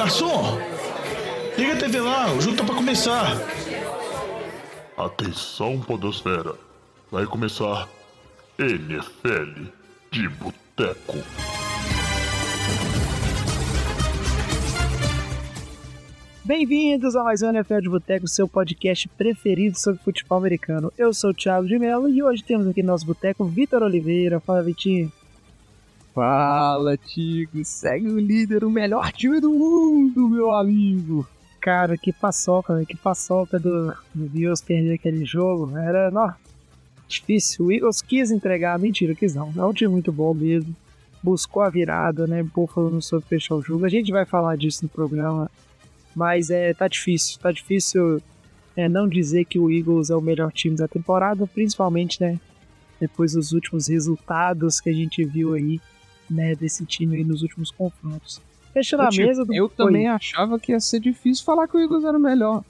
garçom! Liga a TV lá, o jogo tá pra começar. Atenção, Podosfera. Vai começar NFL de Boteco. Bem-vindos a mais um NFL de Boteco, seu podcast preferido sobre futebol americano. Eu sou o Thiago de Mello e hoje temos aqui no nosso boteco Vitor Oliveira. Fala, Vitinho. Fala, Tigo. Segue o líder, o melhor time do mundo, meu amigo. Cara, que paçoca? Que paçoca do, do Bills perder aquele jogo. Era, ó, difícil. O Eagles quis entregar, mentira, quis não. É um time muito bom mesmo. Buscou a virada, né? Buffalo não soube fechar o jogo. A gente vai falar disso no programa. Mas é, tá difícil. Tá difícil é, não dizer que o Eagles é o melhor time da temporada, principalmente, né? Depois dos últimos resultados que a gente viu aí né, desse time aí nos últimos confrontos. Fechando a mesa do Eu também achava que ia ser difícil falar que o Eagles era o melhor.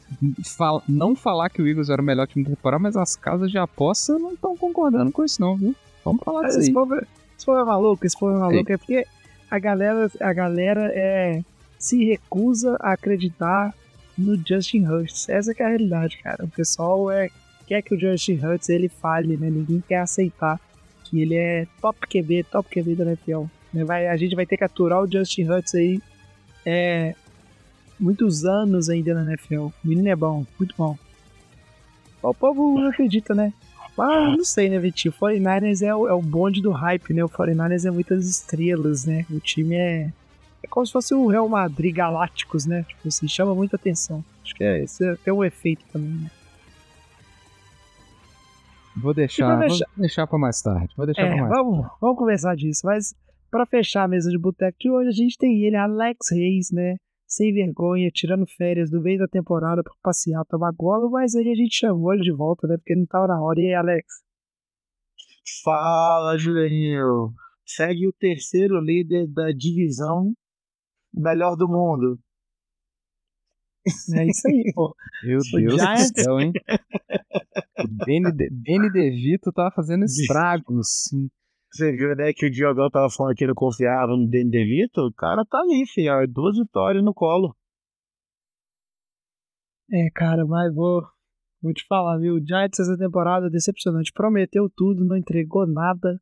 Fala, não falar que o Eagles era o melhor time da temporada, mas as casas de aposta não estão concordando com isso, não, viu? Vamos falar disso Esse aí. povo, esse povo é maluco, esse povo é maluco. É porque a galera, a galera é, se recusa a acreditar no Justin Hurts. Essa é a realidade, cara. O pessoal é, quer que o Justin Hurts ele fale, né? Ninguém quer aceitar que ele é top QB, top QB da NFL. Né? Vai, a gente vai ter que aturar o Justin Hurts aí é, muitos anos ainda na NFL. O menino é bom, muito bom. O povo não acredita, né? Ah, não sei, né, Vitinho? O 49ers é o, é o bonde do hype, né? O 49ers é muitas estrelas, né? O time é. É como se fosse o Real Madrid Galácticos, né? Tipo assim, chama muita atenção. Acho que é, esse tem um efeito também, né? Vou deixar, E pra vou deixar- deixar pra mais tarde. Vou deixar É, mais vamos, vamos conversar disso. Mas pra fechar a mesa de boteco de hoje, a gente tem ele, Alex Reis, né? Sem vergonha, tirando férias do meio da temporada pra passear, tomar gola, mas aí a gente chamou ele de volta, né? Porque não tava na hora. E aí, Alex? Fala, Julinho. Segue o terceiro líder da divisão melhor do mundo. É isso aí, pô. Meu O Deus Giants- do céu, hein? Danny, De- Danny DeVito tá fazendo estragos. sim. Você viu, né, que o Diogão tava falando que não confiava no Danny DeVito? O cara tá ali, filho. ó, Duas vitórias no colo. É, cara, mas vou, vou te falar, viu? O Giants essa temporada é decepcionante. Prometeu tudo, não entregou nada.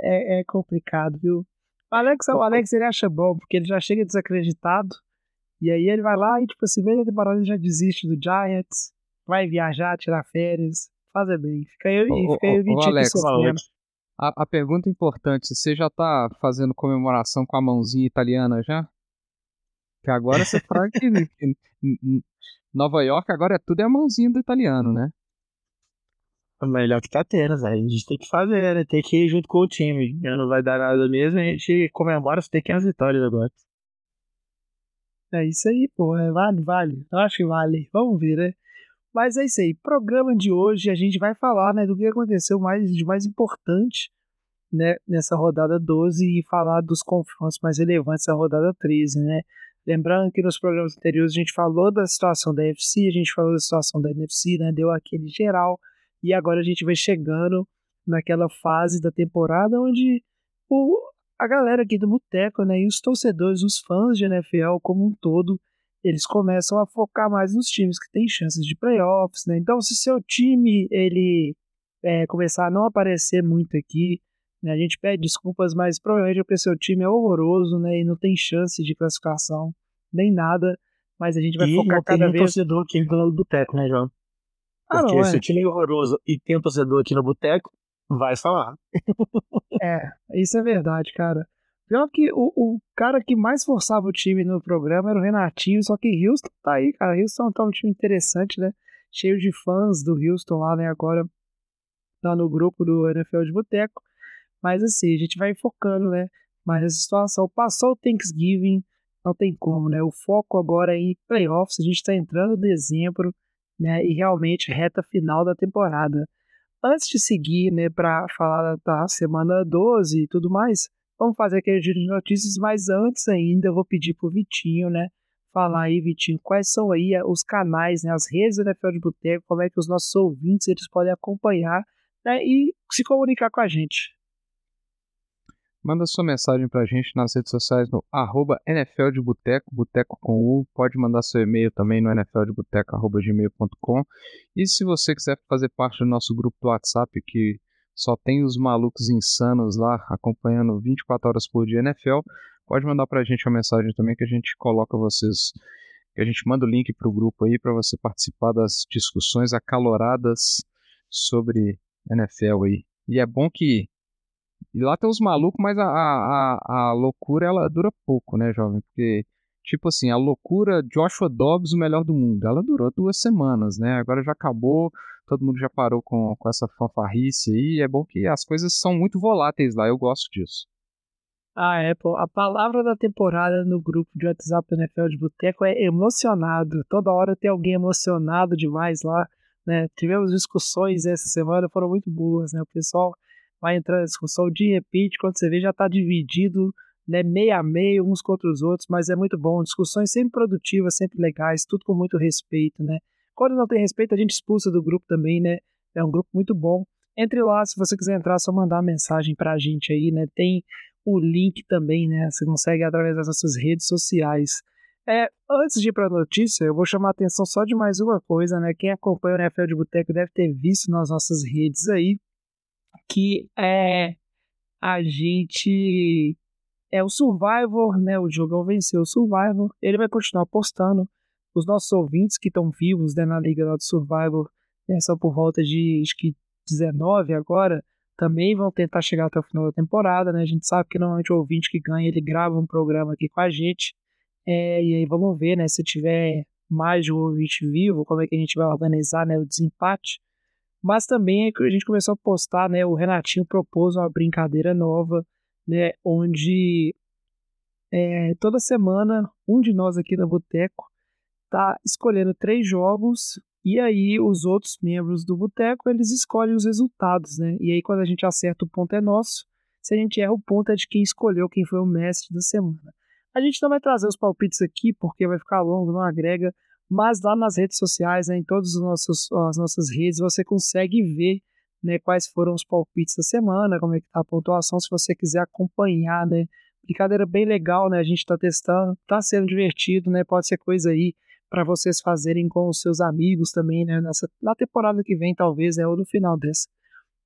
É, é complicado, viu? O Alex, o Alex ele acha bom, porque ele já chega desacreditado. E aí ele vai lá e, tipo assim, meio da temporada ele já desiste do Giants. Vai viajar, tirar férias. Fazer bem. Fica eu e Ô, fica eu ô, ô, Alex. A, a pergunta importante, você já tá fazendo comemoração com a mãozinha italiana já? Que agora você fala que que Nova York agora é tudo é a mãozinha do italiano, né? O melhor que tá tendo, velho. A gente tem que fazer, né? Tem que ir junto com o time. Não vai dar nada mesmo. A gente comemora se tem 500 vitórias agora. É isso aí, pô. É, vale, vale. Eu acho que vale. Vamos ver, né? Mas é isso aí. Programa de hoje a gente vai falar, né, do que aconteceu mais de mais importante, né, nessa rodada 12 e falar dos confrontos mais relevantes da rodada 13, né? Lembrando que nos programas anteriores a gente falou da situação da NFC, a gente falou da situação da NFC, né? Deu aquele geral. E agora a gente vai chegando naquela fase da temporada onde o, a galera aqui do Boteco, né, e os torcedores, os fãs de NFL como um todo, eles começam a focar mais nos times que têm chances de playoffs, né? Então, se seu time ele é, começar a não aparecer muito aqui, né, a gente pede desculpas, mas provavelmente é porque seu time é horroroso, né, e não tem chance de classificação nem nada. Mas a gente vai e focar cada um vez. torcedor aqui no boteco, né, João? Ah, Porque não, se o time é horroroso e tem um torcedor aqui no boteco, vai falar. É, isso é verdade, cara. Pior que o, o cara que mais forçava o time no programa era o Renatinho, só que Houston tá aí, cara. Houston tá um time interessante, né? Cheio de fãs do Houston lá, né? Agora tá no grupo do NFL de Boteco. Mas assim, a gente vai focando, né? Mas essa situação passou o Thanksgiving, não tem como, né? O foco agora é em playoffs, a gente tá entrando em dezembro, né? E realmente reta final da temporada antes de seguir, né, para falar da semana 12 e tudo mais, vamos fazer aquele giro de notícias, mas antes ainda eu vou pedir pro Vitinho, né, falar aí, Vitinho, quais são aí eh, os canais, né, as redes da NFL de Boteco, como é que os nossos ouvintes eles podem acompanhar, né, e se comunicar com a gente. Manda sua mensagem pra gente nas redes sociais no arroba NFL de Boteco, Boteco com U. Pode mandar seu e-mail também no nfldeboteco.gmail.com. E se você quiser fazer parte do nosso grupo do WhatsApp, que só tem os malucos insanos lá acompanhando 24 horas por dia NFL, pode mandar pra gente uma mensagem também que a gente coloca vocês, que a gente manda o link pro grupo aí para você participar das discussões acaloradas sobre NFL aí. E é bom que e lá tem os malucos, mas a, a, a, loucura ela dura pouco, né, jovem? Porque, tipo assim, a loucura Joshua Dobbs, o melhor do mundo, ela durou duas semanas, né? Agora já acabou, todo mundo já parou com, com essa fanfarrice aí. É bom que as coisas são muito voláteis lá, eu gosto disso. Ah, é, pô. A palavra da temporada no grupo de WhatsApp do NFL de Boteco é emocionado. Toda hora tem alguém emocionado demais lá, né? Tivemos discussões essa semana, foram muito boas, né? O pessoal vai entrar na discussão, de repente, quando você vê, já está dividido, né, meio a meio, uns contra os outros, mas é muito bom. Discussões sempre produtivas, sempre legais, tudo com muito respeito, né? Quando não tem respeito, a gente expulsa do grupo também, né? É um grupo muito bom. Entre lá, se você quiser entrar, é só mandar uma mensagem pra gente aí, né? Tem o link também, né? Você consegue através das nossas redes sociais. É, antes de ir para a notícia, eu vou chamar a atenção só de mais uma coisa, né? Quem acompanha o NFL de Boteco deve ter visto nas nossas redes aí que é a gente é o Survivor, né? O jogão venceu o Survivor. Ele vai continuar postando. Os nossos ouvintes que estão vivos né, na liga do Survivor, né, são por volta de acho que 19 agora, também vão tentar chegar até o final da temporada, né? A gente sabe que normalmente o ouvinte que ganha, ele grava um programa aqui com a gente. É, e aí vamos ver, né? Se tiver mais de um ouvinte vivo, como é que a gente vai organizar né, o desempate. Mas também é a gente começou a postar, né? O Renatinho propôs uma brincadeira nova, né? Onde é, toda semana um de nós aqui na Boteco tá escolhendo três jogos e aí os outros membros do Boteco eles escolhem os resultados, né? E aí quando a gente acerta o ponto é nosso, se a gente erra o ponto é de quem escolheu, quem foi o mestre da semana. A gente não vai trazer os palpites aqui porque vai ficar longo, não agrega, mas lá nas redes sociais, né, em todas as nossas, as nossas redes, você consegue ver né, quais foram os palpites da semana, como é que tá a pontuação, se você quiser acompanhar, né? Brincadeira bem legal, né? A gente está testando, está sendo divertido, né? Pode ser coisa aí para vocês fazerem com os seus amigos também, né? Nessa, na temporada que vem, talvez, é ou no final dessa.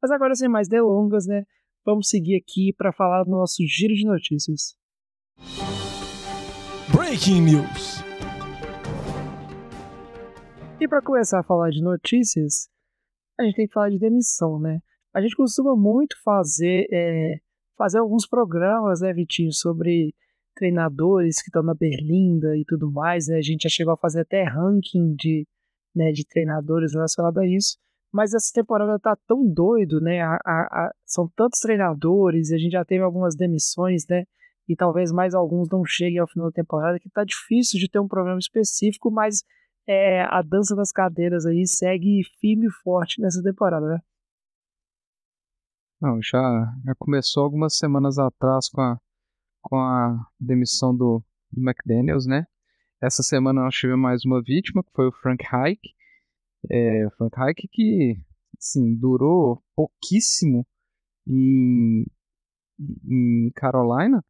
Mas agora, sem mais delongas, né? Vamos seguir aqui para falar do nosso giro de notícias. Breaking News. E para começar a falar de notícias, a gente tem que falar de demissão, né? A gente costuma muito fazer, é, fazer alguns programas, né, Vitinho, sobre treinadores que estão na Berlinda e tudo mais. Né? A gente já chegou a fazer até ranking de, né, de treinadores relacionado a isso. Mas essa temporada tá tão doido, né? A, a, a, são tantos treinadores a gente já teve algumas demissões, né? E talvez mais alguns não cheguem ao final da temporada, que tá difícil de ter um programa específico, mas é, a dança das cadeiras aí segue firme e forte nessa temporada, né? Não, já, já começou algumas semanas atrás com a, com a demissão do, do McDaniels, né? Essa semana nós tivemos mais uma vítima, que foi o Frank Reich. É, Frank Reich que, assim, durou pouquíssimo em, em Carolina,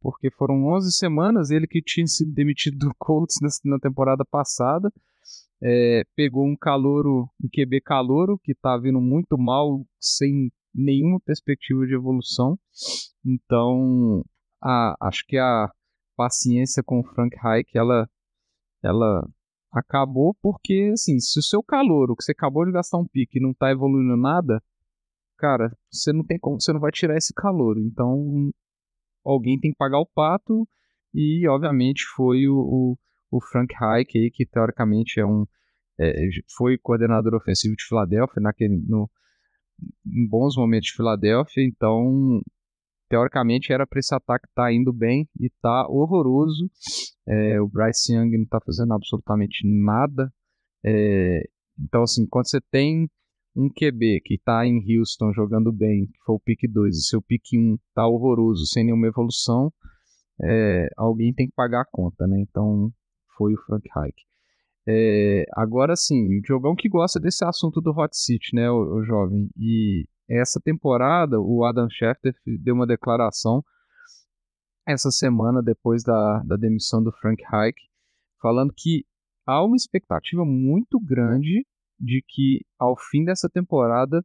porque foram 11 semanas, ele que tinha sido demitido do Colts na, na temporada passada, é, pegou um calouro, um QB calouro, que tá vindo muito mal, sem nenhuma perspectiva de evolução. Então, a, acho que a paciência com o Frank Reich, ela, ela acabou porque, assim, se o seu calouro, que você acabou de gastar um pique, não tá evoluindo nada, cara, você não tem como, você não vai tirar esse calouro. Então, alguém tem que pagar o pato e, obviamente, foi o, o, o Frank Reich, aí, que teoricamente é um é, foi coordenador ofensivo de Filadélfia naquele, no, em bons momentos de Filadélfia, então teoricamente era para esse ataque estar tá indo bem e tá horroroso. É, o Bryce Young não está fazendo absolutamente nada. É, então, assim, quando você tem um QB que está em Houston jogando bem, que foi o pick 2, e seu pick 1 está horroroso, sem nenhuma evolução, é, alguém tem que pagar a conta, né? Então, foi o Frank Reich. É, agora sim, o Diogão que gosta desse assunto do Hot City, né, o, o jovem? E essa temporada o Adam Schefter deu uma declaração essa semana depois da, da demissão do Frank Reich, falando que há uma expectativa muito grande de que ao fim dessa temporada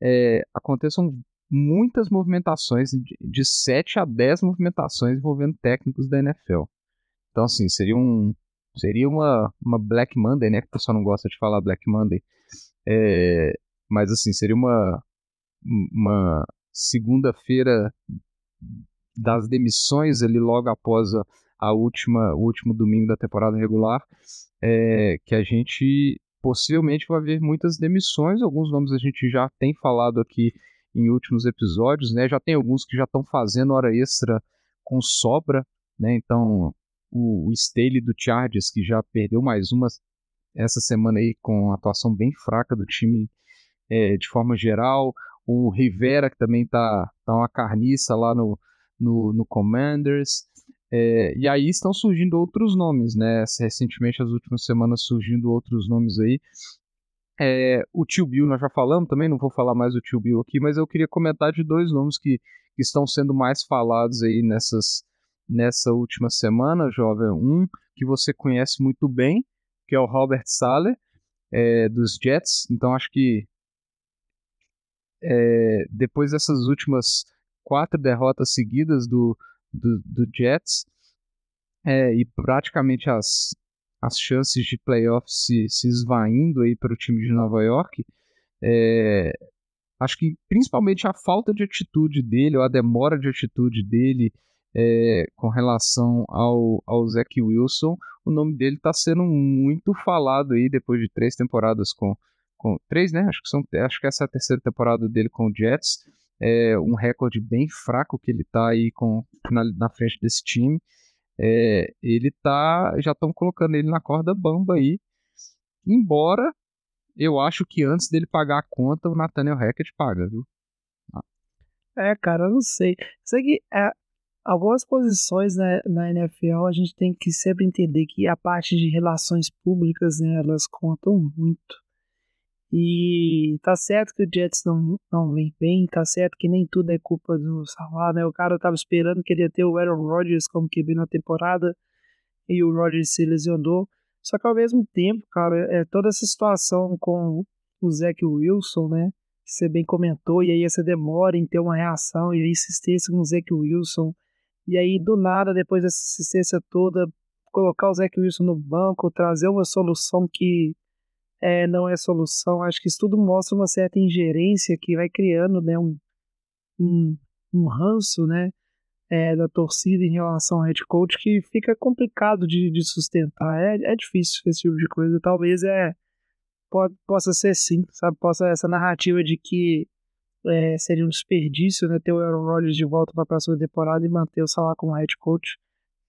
é, aconteçam muitas movimentações, de, de 7 a 10 movimentações envolvendo técnicos da NFL. Então, assim, seria um. Seria uma, uma Black Monday, né? Que o pessoal não gosta de falar Black Monday. É, mas, assim, seria uma, uma segunda-feira das demissões ali logo após a, a última, o último domingo da temporada regular, é, que a gente possivelmente vai ver muitas demissões. Alguns nomes a gente já tem falado aqui em últimos episódios, né? Já tem alguns que já estão fazendo hora extra com sobra, né? Então, o, o Staley do Chargers, que já perdeu mais uma essa semana aí com atuação bem fraca do time é, de forma geral. O Rivera, que também tá, tá uma carniça lá no, no, no Commanders. É, e aí estão surgindo outros nomes, né? Recentemente, as últimas semanas, surgindo outros nomes aí. É, o tio Bill nós já falamos também, não vou falar mais do tio Bill aqui, mas eu queria comentar de dois nomes que, que estão sendo mais falados aí nessas, nessa última semana, jovem. Um que você conhece muito bem, que é o Robert Sale, é, dos Jets. Então acho que é, depois dessas últimas quatro derrotas seguidas do, do, do Jets é, e praticamente as, as chances de playoffs se, se esvaindo aí para o time de Nova York, é, acho que principalmente a falta de atitude dele, ou a demora de atitude dele é, com relação ao, ao Zach Wilson, o nome dele está sendo muito falado aí depois de três temporadas com, com três, né? Acho que são, acho que essa é a terceira temporada dele com o Jets. É um recorde bem fraco que ele está aí com na, na frente desse time. É, ele tá, já estão colocando ele na corda bamba aí. Embora eu acho que antes dele pagar a conta, o Nathaniel Hackett paga, viu? Ah. É, cara, eu não sei. Sei que é, algumas posições né, na NFL a gente tem que sempre entender que a parte de relações públicas, né, elas contam muito. E tá certo que o Jets não, não vem bem, tá certo que nem tudo é culpa do Salah, né? O cara tava esperando que ele ia ter o Aaron Rodgers como QB na temporada e o Rodgers se lesionou. Só que ao mesmo tempo, cara, é toda essa situação com o Zach Wilson, né? Que você bem comentou, e aí essa demora em ter uma reação e a insistência com o Zach Wilson. E aí, do nada, depois dessa insistência toda, colocar o Zach Wilson no banco, trazer uma solução que é, não é solução. Acho que isso tudo mostra uma certa ingerência que vai criando né, um, um, um ranço né, é, da torcida em relação ao head coach que fica complicado de, de sustentar. É, é difícil esse tipo de coisa. Talvez é pode, possa ser sim, sabe? Possa essa narrativa de que é, seria um desperdício né, ter o Aaron Rodgers de volta para a próxima temporada e manter o Salah como head coach.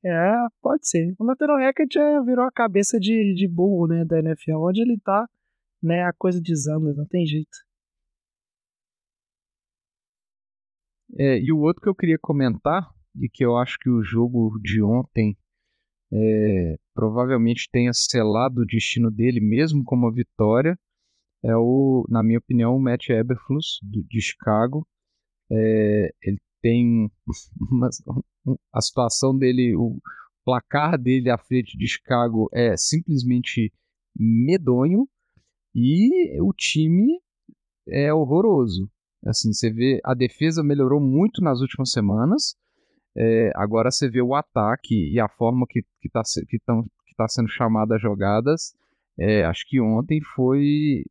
É, pode ser. O Nathaniel Hackett já virou a cabeça de, de burro, né, da NFL. Onde ele tá, né, a coisa desanda, não tem jeito. É, e o outro que eu queria comentar, e que eu acho que o jogo de ontem é, provavelmente tenha selado o destino dele, mesmo com uma vitória, é o, na minha opinião, o Matt Eberflus, do, de Chicago. É, ele tem uma, a situação dele, o placar dele à frente de Chicago é simplesmente medonho e o time é horroroso. Assim, você vê a defesa melhorou muito nas últimas semanas. É, agora você vê o ataque e a forma que está que que que tá sendo chamada as jogadas. É, acho que ontem foi.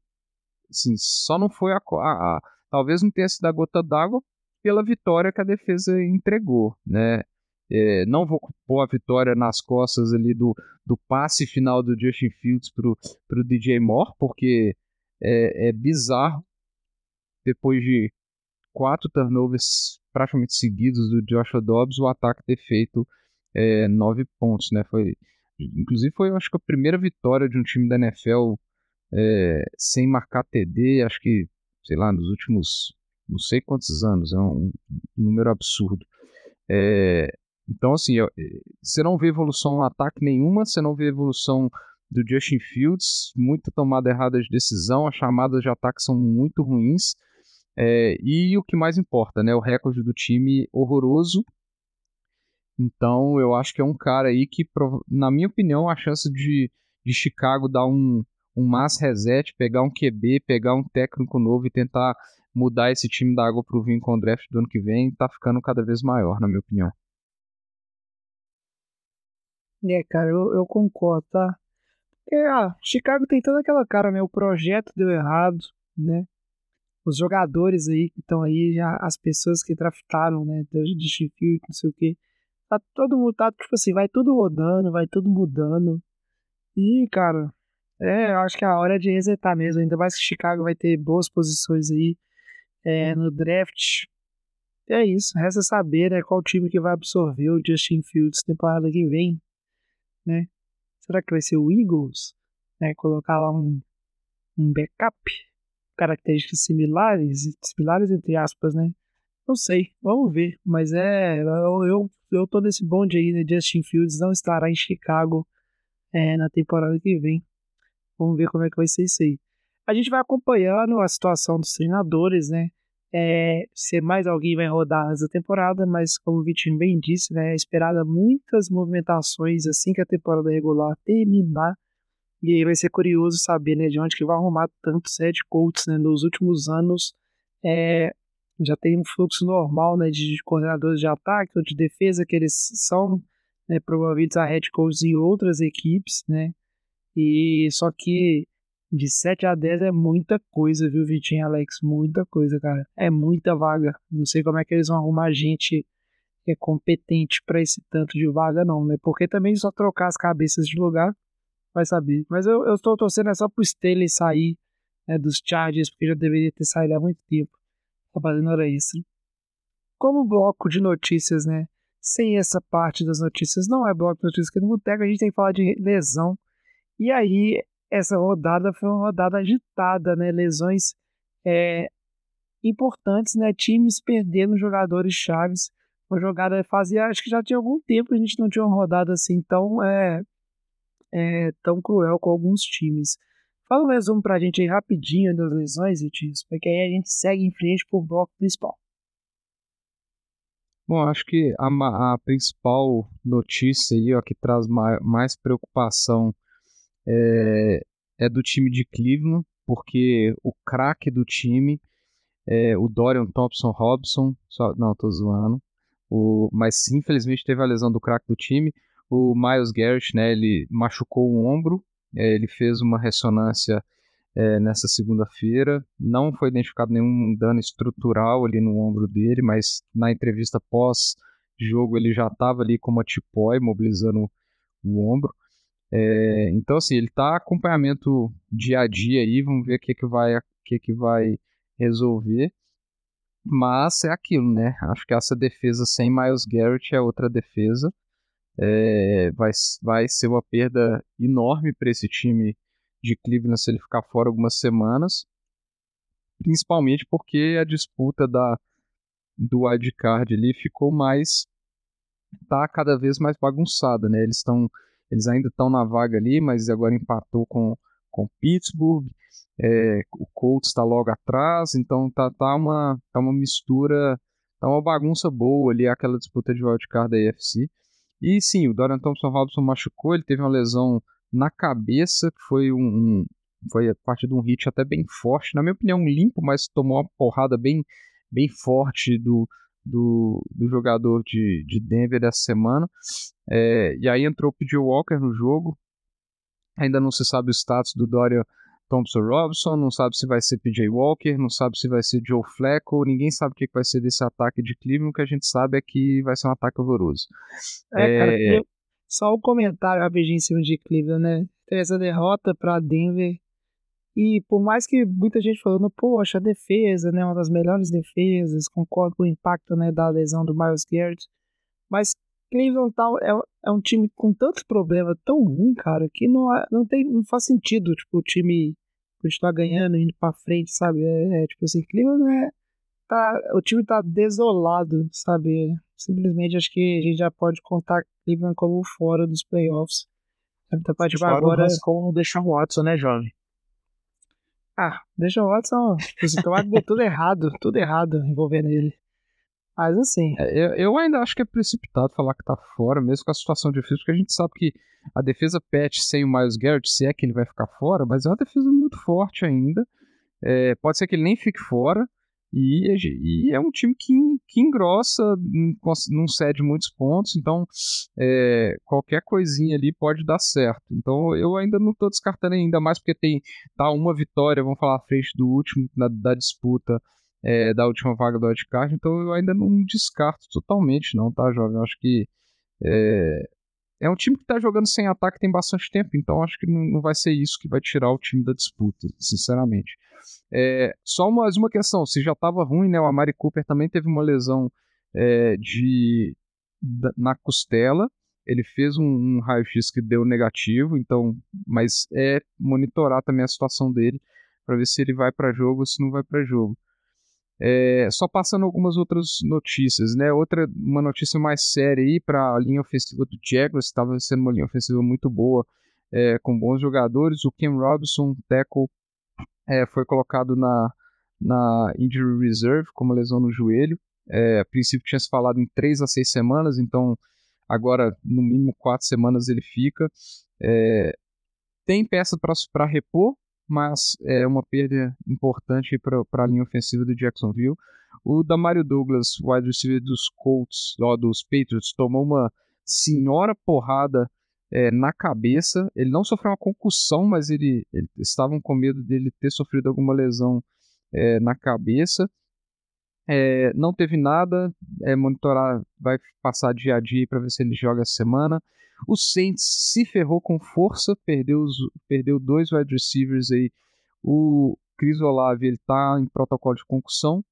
Assim, só não foi a, a, a Talvez não tenha sido a gota d'água, pela vitória que a defesa entregou, né? É, não vou pôr a vitória nas costas ali do, do passe final do Justin Fields pro, pro DJ Moore, porque é, é bizarro depois de quatro turnovers praticamente seguidos do Joshua Dobbs, o ataque ter feito é, nove pontos, né? Foi, inclusive foi, acho que a primeira vitória de um time da NFL é, sem marcar TD, acho que, sei lá, nos últimos não sei quantos anos, é um, número absurdo. É, então, assim, você não vê evolução no ataque nenhuma, você não vê evolução do Justin Fields, muita tomada errada de decisão, as chamadas de ataque são muito ruins. É, e o que mais importa, né? O recorde do time horroroso. Então eu acho que é um cara aí que, na minha opinião, a chance de, de Chicago dar um, um mass reset, pegar um QB, pegar um técnico novo e tentar mudar esse time da água pro vinho com o draft do ano que vem, tá ficando cada vez maior, na minha opinião. É, cara, eu, eu concordo, tá? É, ah, Chicago tem toda aquela cara, né? O projeto deu errado, né? Os jogadores aí que estão aí, já as pessoas que draftaram, né? De Sheffield, não sei o que. Tá todo mundo, tá, tipo assim, vai tudo rodando, vai tudo mudando. E, cara, é, eu acho que é a hora é de resetar mesmo. Ainda mais que Chicago vai ter boas posições aí é, no draft. É isso, resta saber né, qual time que vai absorver o Justin Fields temporada que vem, né? Será que vai ser o Eagles? Né, colocar lá um, um backup, características similares, similares entre aspas, né? Não sei, vamos ver. Mas é, eu, eu, eu tô nesse bonde aí, né? Justin Fields não estará em Chicago é, na temporada que vem. Vamos ver como é que vai ser isso aí. A gente vai acompanhando a situação dos treinadores, né? É, se mais alguém vai rodar essa temporada, mas como o Vitinho bem disse, né, é esperada muitas movimentações assim que a temporada regular terminar. E aí vai ser curioso saber né, de onde que vai arrumar tantos head coaches né, nos últimos anos. É, já tem um fluxo normal né, de coordenadores de ataque ou de defesa que eles são né, promovidos a head coaches em outras equipes, né? E só que de 7 a 10 é muita coisa, viu, Vitinho Alex? Muita coisa, cara. É muita vaga. Não sei como é que eles vão arrumar gente que é competente para esse tanto de vaga, não, né? Porque também só trocar as cabeças de lugar, vai saber. Mas eu, eu estou torcendo é só pro Staley sair né, dos Chargers, porque já deveria ter saído há muito tempo. Tá fazendo hora extra. Como bloco de notícias, né? Sem essa parte das notícias, não é bloco de notícias que no boteco, a gente tem que falar de lesão. E aí, essa rodada foi uma rodada agitada, né? Lesões é, importantes, né? Times perdendo jogadores chaves. Uma jogada fazia, acho que já tinha algum tempo que a gente não tinha uma rodada assim tão, é, é, tão cruel com alguns times. Fala um resumo pra gente aí rapidinho das lesões, Vitinho, porque aí a gente segue em frente pro bloco principal. Bom, acho que a, a principal notícia aí, ó, que traz mais preocupação é, é do time de Cleveland, porque o craque do time é o Dorian Thompson Robson, só, não, tô zoando, o, mas infelizmente teve a lesão do craque do time, o Miles Garrett, né, ele machucou o ombro, é, ele fez uma ressonância é, nessa segunda-feira, não foi identificado nenhum dano estrutural ali no ombro dele, mas na entrevista pós-jogo ele já estava ali com uma tipói, mobilizando o ombro, é, então, assim, ele tá acompanhamento dia a dia aí, vamos ver o que, que, vai, que, que vai resolver. Mas é aquilo, né? Acho que essa defesa sem Miles Garrett é outra defesa. É, vai, vai ser uma perda enorme para esse time de Cleveland se ele ficar fora algumas semanas. Principalmente porque a disputa da, do wildcard ali ficou mais. tá cada vez mais bagunçada, né? Eles estão eles ainda estão na vaga ali, mas agora empatou com com Pittsburgh. É, o Colts está logo atrás, então tá, tá, uma, tá uma mistura, tá uma bagunça boa ali aquela disputa de wildcard da AFC. E sim, o Dorian Thompson Robson machucou, ele teve uma lesão na cabeça, que foi um, um foi a partir de um hit até bem forte, na minha opinião limpo, mas tomou uma porrada bem, bem forte do, do, do jogador de, de Denver essa semana. É, e aí entrou o PJ Walker no jogo. Ainda não se sabe o status do Dorian Thompson Robson, não sabe se vai ser PJ Walker, não sabe se vai ser Joe Flacco, ninguém sabe o que vai ser desse ataque de Cleveland, o que a gente sabe é que vai ser um ataque horroroso. É, é... cara, eu, só um comentário rapidinho em cima de Cleveland, né? Essa derrota para Denver e por mais que muita gente falando, poxa, a defesa, né, uma das melhores defesas, concordo com o impacto, né, da lesão do Miles Garrett, mas Cleveland tal é, é um time com tantos problemas tão ruim, cara, que não, não tem não faz sentido, tipo, o time continuar ganhando, indo para frente, sabe? É, é, tipo assim, Cleveland é tá, o time tá desolado, sabe? Simplesmente acho que a gente já pode contar Cleveland como fora dos playoffs. Sabe? Tipo, agora com o Deshaun Watson, né, jovem? Ah, deixa o Watson. Tomara que deu tudo errado, tudo errado envolvendo ele. Mas assim. É, eu, eu, ainda acho que é precipitado falar que tá fora, mesmo com a situação difícil, porque a gente sabe que a defesa pet sem o Miles Garrett, se é que ele vai ficar fora, mas é uma defesa muito forte ainda. É, pode ser que ele nem fique fora. E, e, é um time que, que engrossa, não cede muitos pontos, então é, qualquer coisinha ali pode dar certo. Então eu ainda não estou descartando ainda mais porque tem tá uma vitória, vamos falar à frente do último da, da disputa é, da última vaga do wildcard, então eu ainda não descarto totalmente não, tá jovem? Eu acho que é, é um time que está jogando sem ataque tem bastante tempo, então acho que não, vai ser isso que vai tirar o time da disputa, sinceramente. É, só mais uma questão, se já estava ruim, né? O Amari Cooper também teve uma lesão é, de da, na costela. Ele fez um, um raio-x que deu negativo, então, mas é monitorar também a situação dele para ver se ele vai para jogo ou se não vai para jogo. É, só passando algumas outras notícias, né? Outra, uma notícia mais séria aí para a linha ofensiva do Jaguars, estava sendo uma linha ofensiva muito boa, é, com bons jogadores. O Ken Robinson, tackle é, foi colocado na, na Injury Reserve como lesão no joelho. É, a princípio tinha se falado em 3 a 6 semanas, então agora no mínimo 4 semanas ele fica. É, tem peça para repor, mas é uma perda importante para a linha ofensiva do Jacksonville. O Damario Douglas, wide receiver dos Colts, ó, dos Patriots, tomou uma senhora porrada é, na cabeça. Ele não sofreu uma concussão, mas ele, ele estavam com medo dele ter sofrido alguma lesão é, na cabeça. É, não teve nada, é, monitorar, vai passar dia a dia para ver se ele joga essa semana. O Saints se ferrou com força, perdeu, os, perdeu dois wide receivers aí. O Chris Olave ele tá em protocolo de concussão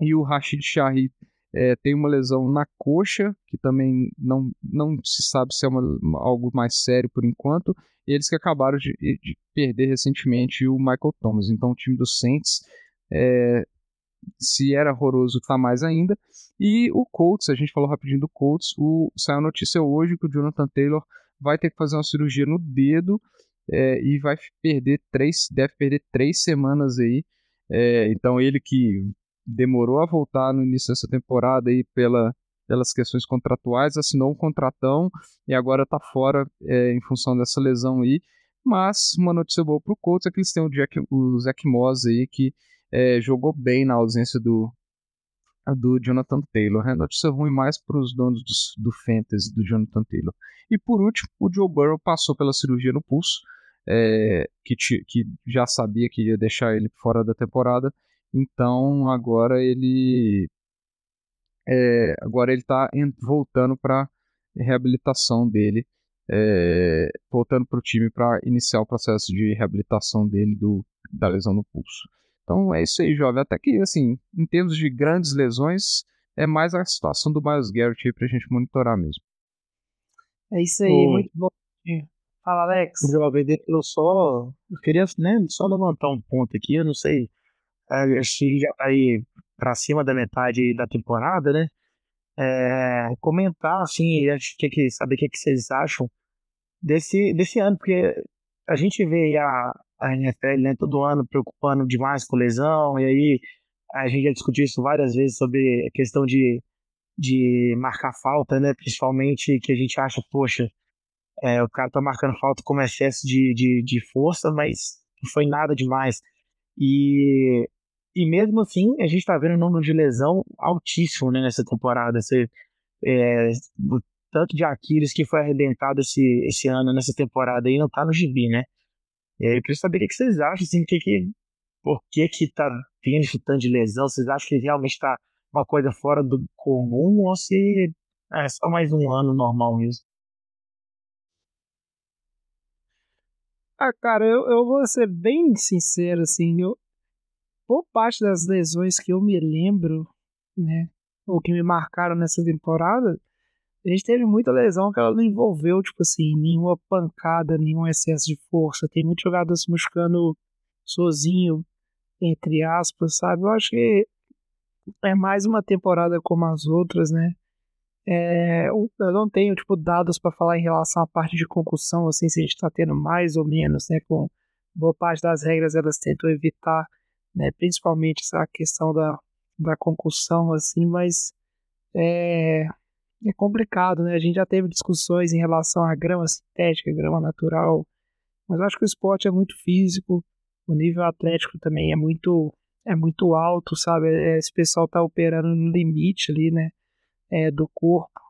e o Rashid Shahid é, tem uma lesão na coxa, que também não, não se sabe se é uma, algo mais sério por enquanto. Eles que acabaram de, de perder recentemente o Michael Thomas. Então o time do Saints, é, se era horroroso, está mais ainda. E o Colts, a gente falou rapidinho do Colts, o, saiu a notícia hoje que o Jonathan Taylor vai ter que fazer uma cirurgia no dedo é, e vai perder três, deve perder três semanas aí. É, então ele que demorou a voltar no início dessa temporada aí pela, pelas questões contratuais, assinou um contratão e agora está fora é, em função dessa lesão aí. Mas uma notícia boa para o Colts é que eles têm o, Jack, o Zach Moss aí que é, jogou bem na ausência do, do Jonathan Taylor. É notícia ruim mais para os donos do, do Fantasy do Jonathan Taylor. E por último, o Joe Burrow passou pela cirurgia no pulso, é, que, que já sabia que ia deixar ele fora da temporada então agora ele é, agora ele está voltando para reabilitação dele, é, voltando para o time para iniciar o processo de reabilitação dele do, da lesão no pulso. Então é isso aí, jovem. Até que, assim, em termos de grandes lesões, é mais a situação do Miles Garrett aí para a gente monitorar mesmo. É isso aí, muito bom. Fala, Alex. Jovem, eu só eu queria né, só levantar um ponto aqui, eu não sei acho que já tá aí para cima da metade da temporada, né? É, comentar, assim, acho que, que saber o que, que vocês acham desse, desse ano, porque a gente vê a, a NFL né, todo ano preocupando demais com lesão, e aí a gente já discutiu isso várias vezes sobre a questão de, de marcar falta, né? Principalmente que a gente acha, poxa, é, o cara tá marcando falta com excesso de, de, de força, mas não foi nada demais. E e mesmo assim, a gente está vendo um número de lesão altíssimo né, nessa temporada. Você, é, o tanto de Aquiles que foi arrebentado esse, esse ano, nessa temporada aí, não está no gibi, né? E aí eu queria saber o que vocês acham, assim, que, que, por que que tá tendo esse tanto de lesão? Vocês acham que realmente está uma coisa fora do comum ou se é só mais um ano normal mesmo? Ah, cara, eu, eu vou ser bem sincero, assim, eu, por parte das lesões que eu me lembro, né, ou que me marcaram nessa temporada, a gente teve muita lesão que ela não envolveu, tipo assim, nenhuma pancada, nenhum excesso de força. Tem muitos jogadores se machucando sozinho, entre aspas, sabe? Eu acho que é mais uma temporada como as outras, né? É, eu não tenho, tipo, dados para falar em relação à parte de concussão, assim, se a gente tá tendo mais ou menos, né? Com boa parte das regras elas tentam evitar né, principalmente essa questão da, da concussão, assim, mas é, é complicado, né? A gente já teve discussões em relação à grama sintética, grama natural, mas eu acho que o esporte é muito físico, o nível atlético também é muito é muito alto, sabe? É, esse pessoal tá operando no limite ali, né? É, do corpo,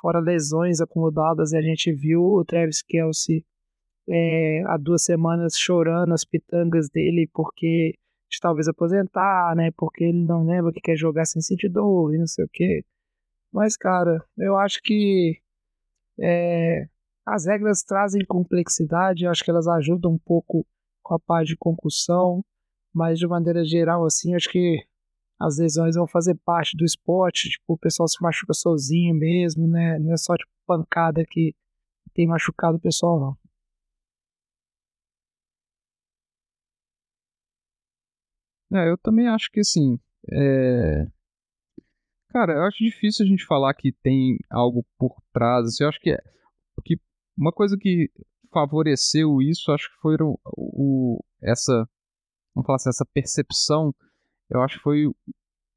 fora lesões acumuladas, e a gente viu o Travis Kelsey é, há duas semanas chorando as pitangas dele porque de talvez aposentar, né? Porque ele não lembra que quer jogar sem sentir dor e não sei o que. Mas, cara, eu acho que é, as regras trazem complexidade, acho que elas ajudam um pouco com a parte de concussão, mas de maneira geral, assim, acho que as lesões vão fazer parte do esporte, tipo, o pessoal se machuca sozinho mesmo, né? Não é só tipo pancada que tem machucado o pessoal, não. É, eu também acho que assim. É... Cara, eu acho difícil a gente falar que tem algo por trás. Assim, eu acho que, é, uma coisa que favoreceu isso, acho que foi o, o, essa, vamos falar assim, essa percepção, eu acho que foi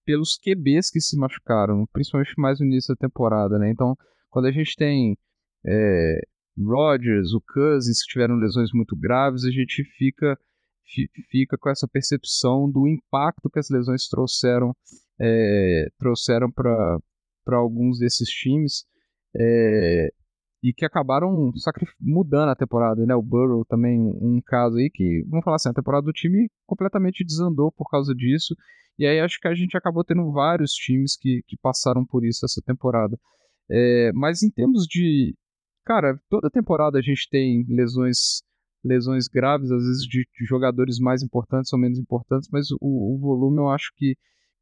pelos QBs que se machucaram, principalmente mais no início da temporada, né? Então, quando a gente tem é, Rodgers, o Cousins que tiveram lesões muito graves, a gente fica fica com essa percepção do impacto que as lesões trouxeram é, trouxeram para alguns desses times é, e que acabaram mudando a temporada, né? O Burrow também um, caso aí que, vamos falar assim, a temporada do time completamente desandou por causa disso. E aí acho que a gente acabou tendo vários times que, que passaram por isso essa temporada. É, mas em termos de. Cara, toda temporada a gente tem lesões lesões graves, às vezes de, de jogadores mais importantes ou menos importantes, mas o, o, volume eu acho que,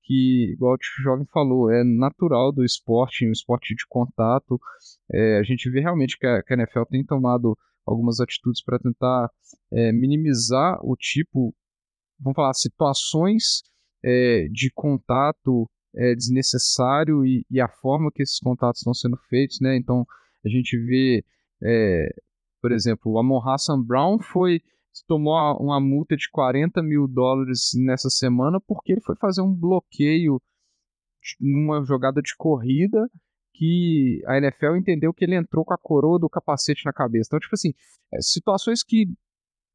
que, igual o jovem falou, é natural do esporte, um esporte de contato. É, a gente vê realmente que a, que a NFL tem tomado algumas atitudes para tentar é, minimizar o tipo, vamos falar, situações é, de contato é, desnecessário e, e, a forma que esses contatos estão sendo feitos, né? Então a gente vê é, por exemplo, o Amon Hassan Brown foi tomou uma multa de 40 mil dólares nessa semana porque ele foi fazer um bloqueio numa jogada de corrida que a NFL entendeu que ele entrou com a coroa do capacete na cabeça. Então, tipo assim, é, situações que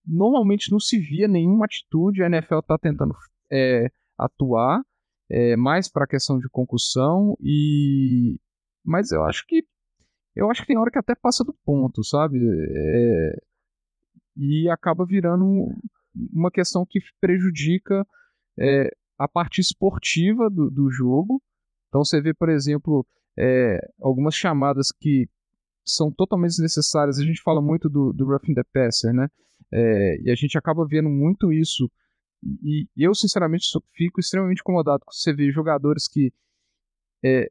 normalmente não se via nenhuma atitude, a NFL está tentando é, atuar é, mais para a questão de concussão e mas eu acho que eu acho que tem hora que até passa do ponto, sabe? É... E acaba virando uma questão que prejudica é, a parte esportiva do, do, jogo. Então você vê, por exemplo, é, algumas chamadas que são totalmente desnecessárias. A gente fala muito do, do roughing the passer, né? É, e a gente acaba vendo muito isso. E eu, sinceramente, fico extremamente incomodado com você ver jogadores que é,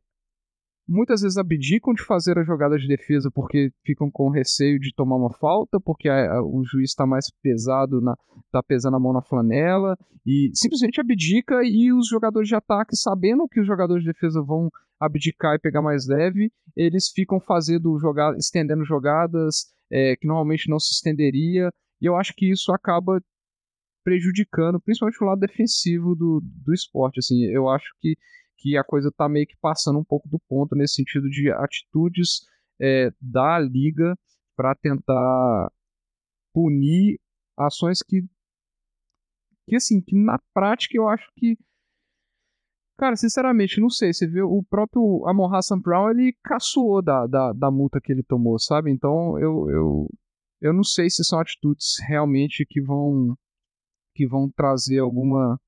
muitas vezes abdicam de fazer a jogada de defesa porque ficam com receio de tomar uma falta, porque a, a, o juiz está mais pesado, na, tá pesando a mão na flanela, e simplesmente abdica e os jogadores de ataque, sabendo que os jogadores de defesa vão abdicar e pegar mais leve, eles ficam fazendo jogadas, estendendo jogadas é, que normalmente não se estenderia, e eu acho que isso acaba prejudicando, principalmente o lado defensivo do, do esporte, assim, eu acho que que a coisa está meio que passando um pouco do ponto nesse sentido de atitudes é, da liga para tentar punir ações que que assim que na prática eu acho que cara sinceramente não sei você vê o próprio Amon Hassan Brown ele caçoou da, da, da multa que ele tomou sabe? Então eu, eu eu não sei se são atitudes realmente que vão que vão trazer alguma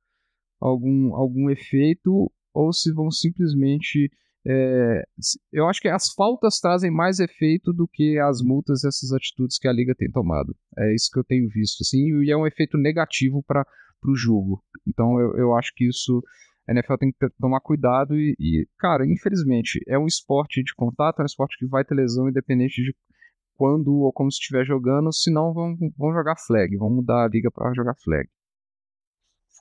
algum algum efeito ou se vão simplesmente. É, eu acho que as faltas trazem mais efeito do que as multas e essas atitudes que a liga tem tomado. É isso que eu tenho visto, assim, e é um efeito negativo para o jogo. Então eu, eu acho que isso a NFL tem que tomar cuidado e, e, cara, infelizmente, é um esporte de contato, é um esporte que vai ter lesão independente de quando ou como estiver jogando, senão vão, vão jogar flag, vão mudar a liga para jogar flag.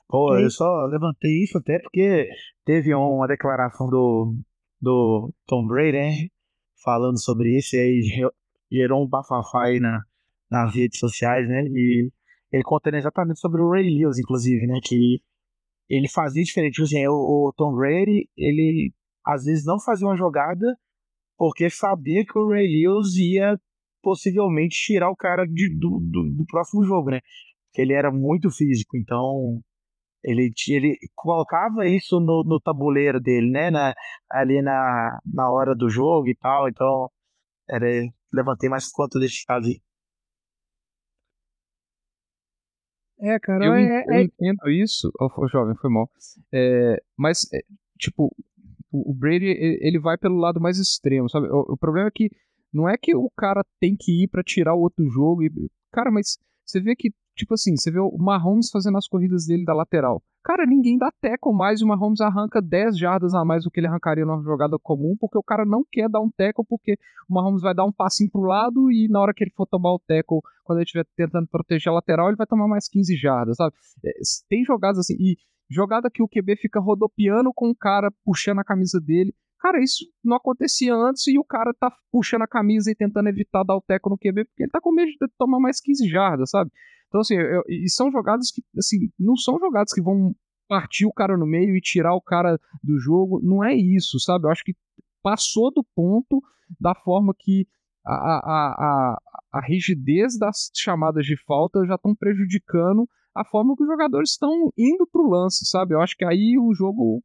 Pô, eu só levantei isso até porque teve uma declaração do, do Tom Brady, né? Falando sobre isso, e aí gerou um bafafá aí na, nas redes sociais, né? E ele contando exatamente sobre o Ray Lewis, inclusive, né? Que ele fazia diferente. Tipo assim, o, o Tom Brady, ele às vezes não fazia uma jogada porque sabia que o Ray Lewis ia possivelmente tirar o cara de, do, do, do, próximo jogo, né? Que ele era muito físico, então ele, ele colocava isso no, no tabuleiro dele, né? Na, ali na, na hora do jogo e tal, então era, levantei mais conta desse caso aí. É, cara, eu, é, eu é... entendo isso. Oh, jovem, foi mal. É, mas, é, tipo, o, o Brady, ele vai pelo lado mais extremo, sabe? O, o, problema é que não é que o cara tem que ir para tirar o outro jogo. E, cara, mas você vê que, tipo assim, você vê o Mahomes fazendo as corridas dele da lateral. Cara, ninguém dá tackle mais e o Mahomes arranca 10 jardas a mais do que ele arrancaria numa jogada comum, porque o cara não quer dar um tackle, porque o Mahomes vai dar um passinho pro lado e na hora que ele for tomar o tackle, quando ele estiver tentando proteger a lateral, ele vai tomar mais 15 jardas, sabe? É, tem jogadas assim, e jogada que o QB fica rodopiando com o cara puxando a camisa dele. Cara, isso não acontecia antes e o cara tá puxando a camisa e tentando evitar dar o teco no QB porque ele tá com medo de tomar mais 15 jardas, sabe? Então, assim, eu, e são jogadas que, assim, não são jogadas que vão partir o cara no meio e tirar o cara do jogo. Não é isso, sabe? Eu acho que passou do ponto da forma que a, a, a, a rigidez das chamadas de falta já estão prejudicando a forma que os jogadores estão indo pro lance, sabe? Eu acho que aí o jogo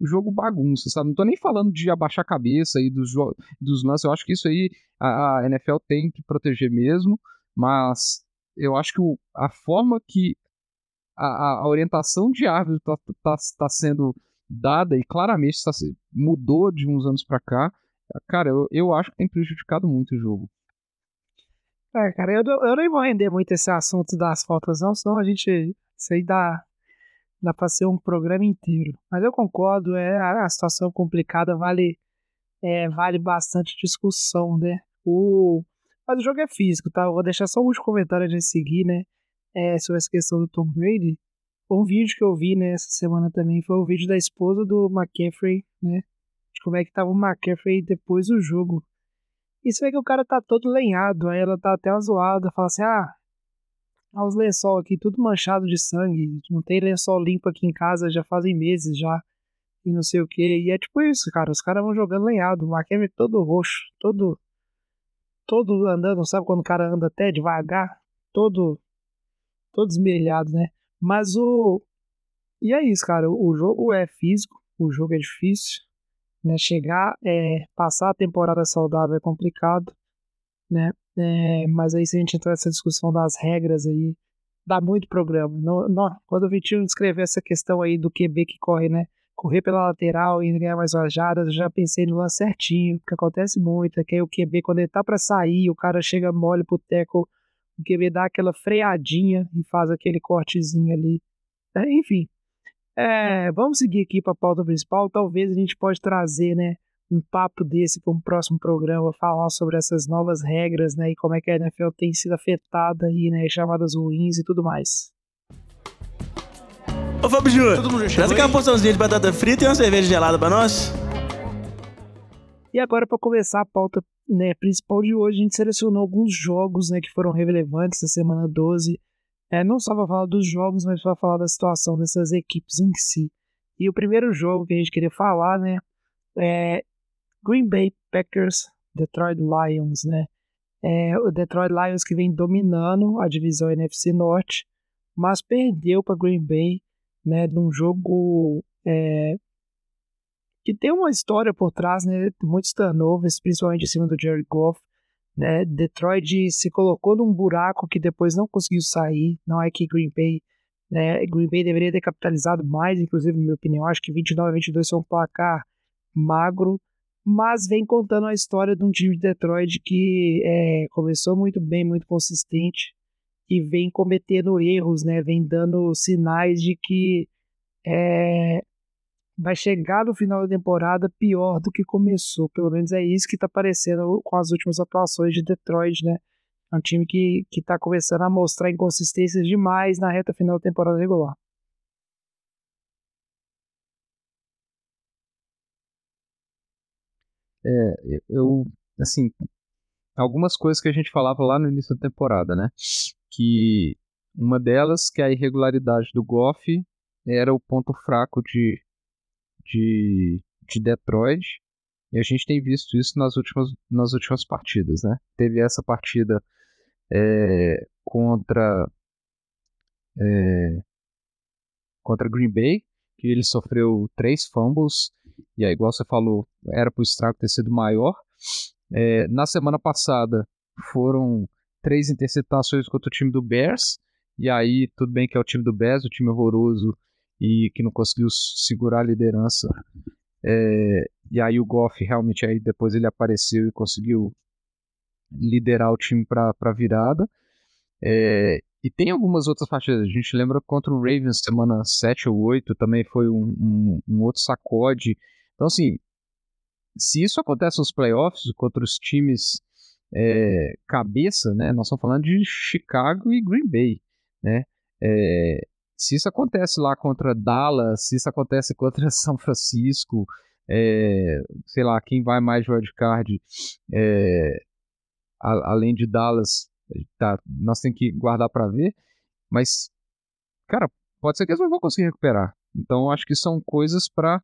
o jogo bagunça, sabe? Não tô nem falando de abaixar a cabeça aí dos, dos lances, eu acho que isso aí a, a NFL tem que proteger mesmo, mas eu acho que o, a forma que a, a orientação de árbitro está tá, tá sendo dada e claramente tá, mudou de uns anos para cá, cara, eu, eu acho que tem prejudicado muito o jogo. É, cara, eu, eu nem vou render muito esse assunto das faltas, não, senão a gente. Isso aí dá, dá pra ser um programa inteiro. Mas eu concordo, é a, situação complicada vale, é, vale bastante discussão, né? O, mas o jogo é físico, tá? Eu vou deixar só um último comentário de seguir, né? É, sobre essa questão do Tom Brady. Um vídeo que eu vi né, essa semana também foi o vídeo da esposa do McCaffrey, né? De como é que tava o McCaffrey depois do jogo. Você vê que o cara tá todo lenhado, aí ela tá até zoada, fala assim, ah, os lençol aqui tudo manchado de sangue, não tem lençol limpo aqui em casa já fazem meses já, e não sei o que, e é tipo isso, cara, os caras vão jogando lenhado, o McKemmy todo roxo, todo, todo andando, sabe quando o cara anda até devagar, todo, todo esmelhado, né, mas o, e é isso, cara, o jogo é físico, o jogo é difícil, né? Chegar, é, passar a temporada saudável é complicado, né? É, mas aí se a gente entrar nessa discussão das regras aí, dá muito programa. No, no, quando o Vitinho escreveu essa questão aí do QB que corre, né? Correr pela lateral e ganhar mais rajadas, eu já pensei no lance certinho, porque acontece muito, é que aí o QB, quando ele tá para sair, o cara chega mole pro teco, o QB dá aquela freadinha e faz aquele cortezinho ali. É, enfim, é, vamos seguir aqui para a pauta principal. Talvez a gente pode trazer, né, um papo desse para um próximo programa, falar sobre essas novas regras, né, e como é que a NFL tem sido afetada aí, né, chamadas ruins e tudo mais. Ô Fábio Júnior, traz aqui uma porçãozinha de batata frita e uma cerveja gelada para nós. E agora para começar a pauta né, principal de hoje, a gente selecionou alguns jogos, né, que foram relevantes na semana 12 é, não só para falar dos jogos, mas para falar da situação dessas equipes em si. E o primeiro jogo que a gente queria falar, né, é Green Bay Packers, Detroit Lions, né? É, o Detroit Lions que vem dominando a divisão NFC Norte, mas perdeu para Green Bay, né, num jogo é, que tem uma história por trás, né, muitos turnovers, principalmente em cima do Jerry Goff. Né? Detroit se colocou num buraco que depois não conseguiu sair. Não é que Green Bay, né? Green Bay deveria ter capitalizado mais, inclusive, na minha opinião. Acho que 29 a 22 foi um placar magro, mas vem contando a história de um time de Detroit que é, começou muito bem, muito consistente e vem cometendo erros, né? Vem dando sinais de que é, vai chegar no final da temporada pior do que começou. Pelo menos é isso que está parecendo com as últimas atuações de Detroit, né? É um time que, que tá começando a mostrar inconsistências demais na reta final da temporada regular. É, eu, assim, algumas coisas que a gente falava lá no início da temporada, né? Que uma delas que é a irregularidade do Goff era o ponto fraco de, de, de Detroit. E a gente tem visto isso nas últimas, nas últimas partidas, né? Teve essa partida é, contra é, contra Green Bay, que ele sofreu três fumbles, e aí, igual você falou, era para o estrago ter sido maior. É, na semana passada foram três interceptações contra o time do Bears, e aí tudo bem que é o time do Bears, o time horroroso e que não conseguiu segurar a liderança. É, e aí o Goff realmente aí depois ele apareceu e conseguiu liderar o time para a virada. É, e tem algumas outras partidas. A gente lembra contra o Ravens semana 7 ou 8 também foi um, um, um outro sacode. Então, assim, se isso acontece nos playoffs contra os times é, cabeça, né? Nós estamos falando de Chicago e Green Bay, né? É, se isso acontece lá contra Dallas, se isso acontece contra São Francisco, é, sei lá, quem vai mais de wildcard, é, além de Dallas, tá, nós temos que guardar para ver, mas, cara, pode ser que eles não vão conseguir recuperar. Então, acho que são coisas para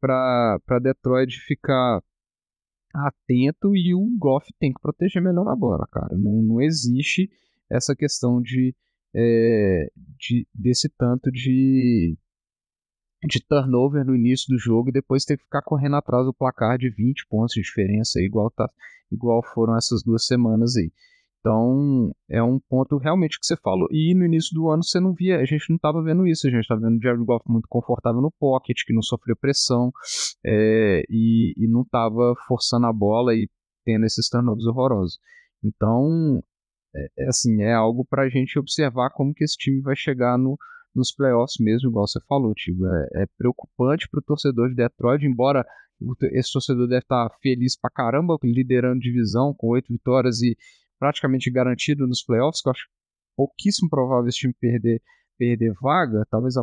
para Detroit ficar atento e o Goff tem que proteger melhor a bola, cara. Não, não existe essa questão de, é, de desse tanto de de turnover no início do jogo e depois ter que ficar correndo atrás do placar de 20 pontos de diferença, igual tá igual foram essas duas semanas aí. Então, é um ponto realmente que você falou. E no início do ano você não via, a gente não estava vendo isso, a gente estava vendo o Jared Goff muito confortável no pocket, que não sofreu pressão é, e, e, não estava forçando a bola e tendo esses turnovers horrorosos. Então, é, é assim, é algo para a gente observar como que esse time vai chegar no, nos playoffs mesmo, igual você falou, tipo, é, é preocupante para o torcedor de Detroit, embora esse torcedor deve estar tá feliz pra caramba, liderando divisão com oito vitórias e praticamente garantido nos playoffs, que eu acho pouquíssimo provável esse time perder, perder vaga, talvez a,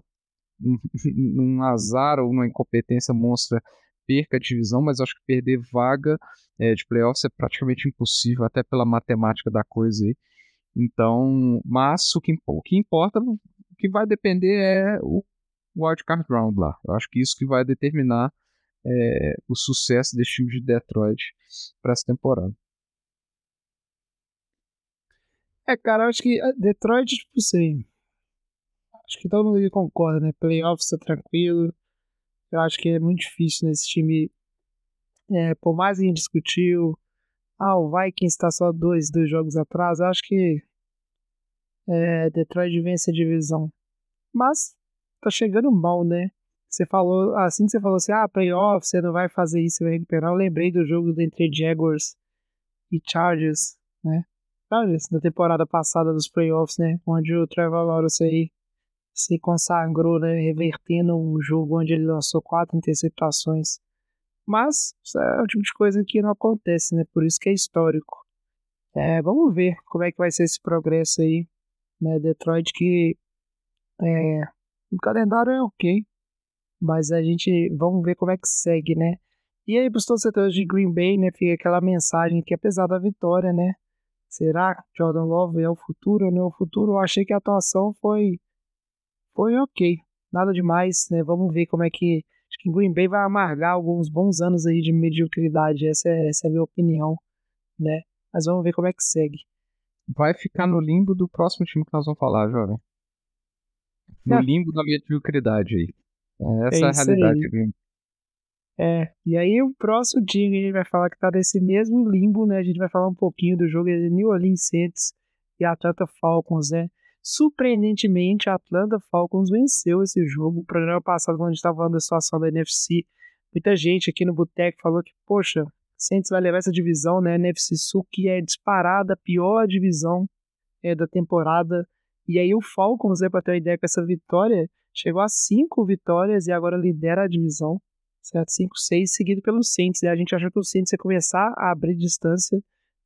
um, azar ou uma incompetência monstra perca a divisão, mas acho que perder vaga é, de playoffs é praticamente impossível, até pela matemática da coisa aí. Então, mas o que, o que importa, o que vai depender é o wildcard round lá. Eu acho que isso que vai determinar é, o sucesso desse time de Detroit para essa temporada. É, cara, eu acho que eh, Detroit, tipo assim. Acho que todo mundo aqui concorda, né? Playoffs tá tranquilo. Eu acho que é muito difícil nesse time. É, por mais que a gente discutiu. Ah, o Vikings está só dois, dois jogos atrás. Eu acho que. É, Detroit vence a divisão. Mas tá chegando mal, né? Você falou, assim que você falou assim, ah, playoff, você não vai fazer isso, você vai recuperar. Eu lembrei do jogo entre Jaguars e Chargers, né? Chargers, da temporada passada dos playoffs, né? Onde o Trevor Lawrence aí se consagrou, né? Revertendo um jogo onde ele lançou quatro interceptações. Mas é o tipo de coisa que não acontece, né? Por isso que é histórico. É, vamos ver como é que vai ser esse progresso aí, né? Detroit que é, o calendário é ok, mas a gente vamos ver como é que segue, né? E aí, para os torcedores de Green Bay, né, fica aquela mensagem que apesar da vitória, né, será que Jordan Love é o futuro ou não é o futuro? Eu achei que a atuação foi foi ok, nada demais, né? Vamos ver como é que acho que Green Bay vai amargar alguns bons anos aí de mediocridade, essa é, essa é a minha opinião, né? Mas vamos ver como é que segue. Vai ficar no limbo do próximo time que nós vamos falar, jovem. No é. limbo da mediocridade aí. Essa é, é a realidade. Aí. É, e aí o próximo dia que a gente vai falar que tá nesse mesmo limbo, né? A gente vai falar um pouquinho do jogo de New Orleans Saints e Atlanta Falcons, né? Surpreendentemente, a Atlanta Falcons venceu esse jogo. O programa passado, quando a gente estava falando da situação da NFC, muita gente aqui no Boteco falou que, poxa, Saints vai levar essa divisão, né? NFC Sul, que é disparada, a pior divisão é, da temporada. E aí o Falcons, né, para ter uma ideia com essa vitória, chegou a cinco vitórias e agora lidera a divisão, certo? 5, 6, seguido pelos Saints. E a gente achou que o Saints ia começar a abrir distância,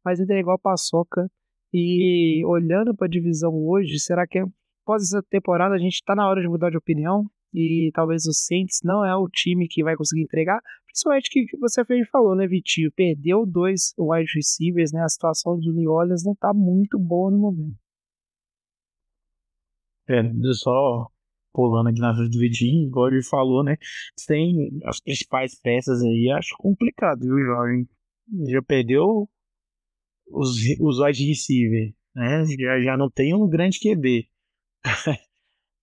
mas ainda é igual a paçoca. E olhando para a divisão hoje, será que após essa temporada a gente está na hora de mudar de opinião? E talvez o Saints não é o time que vai conseguir entregar, principalmente que você falou, né, Vitinho? Perdeu dois wide receivers, né? A situação do New Orleans não está muito boa no momento. É, só pulando aqui na dividinha, igual ele falou, né? Sem as principais peças aí, acho complicado, viu, Jorge? Já perdeu os, os wide receiver, né? Já, já não tem um grande QB.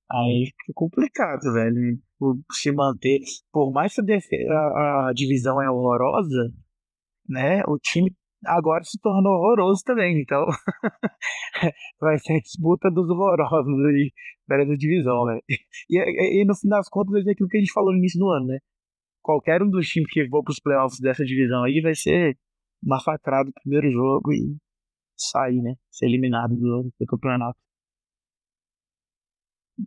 aí fica complicado, velho. Se manter. Por mais que a, a divisão é horrorosa, né? O time agora se tornou horroroso também. Então, vai ser a disputa dos horrorosos aí da divisão, né? E, e, e, no fim das contas, é aquilo que a gente falou no início do ano, né? Qualquer um dos times que for os playoffs dessa divisão aí vai ser massacrado no primeiro jogo e sair, né? Ser eliminado do, do campeonato.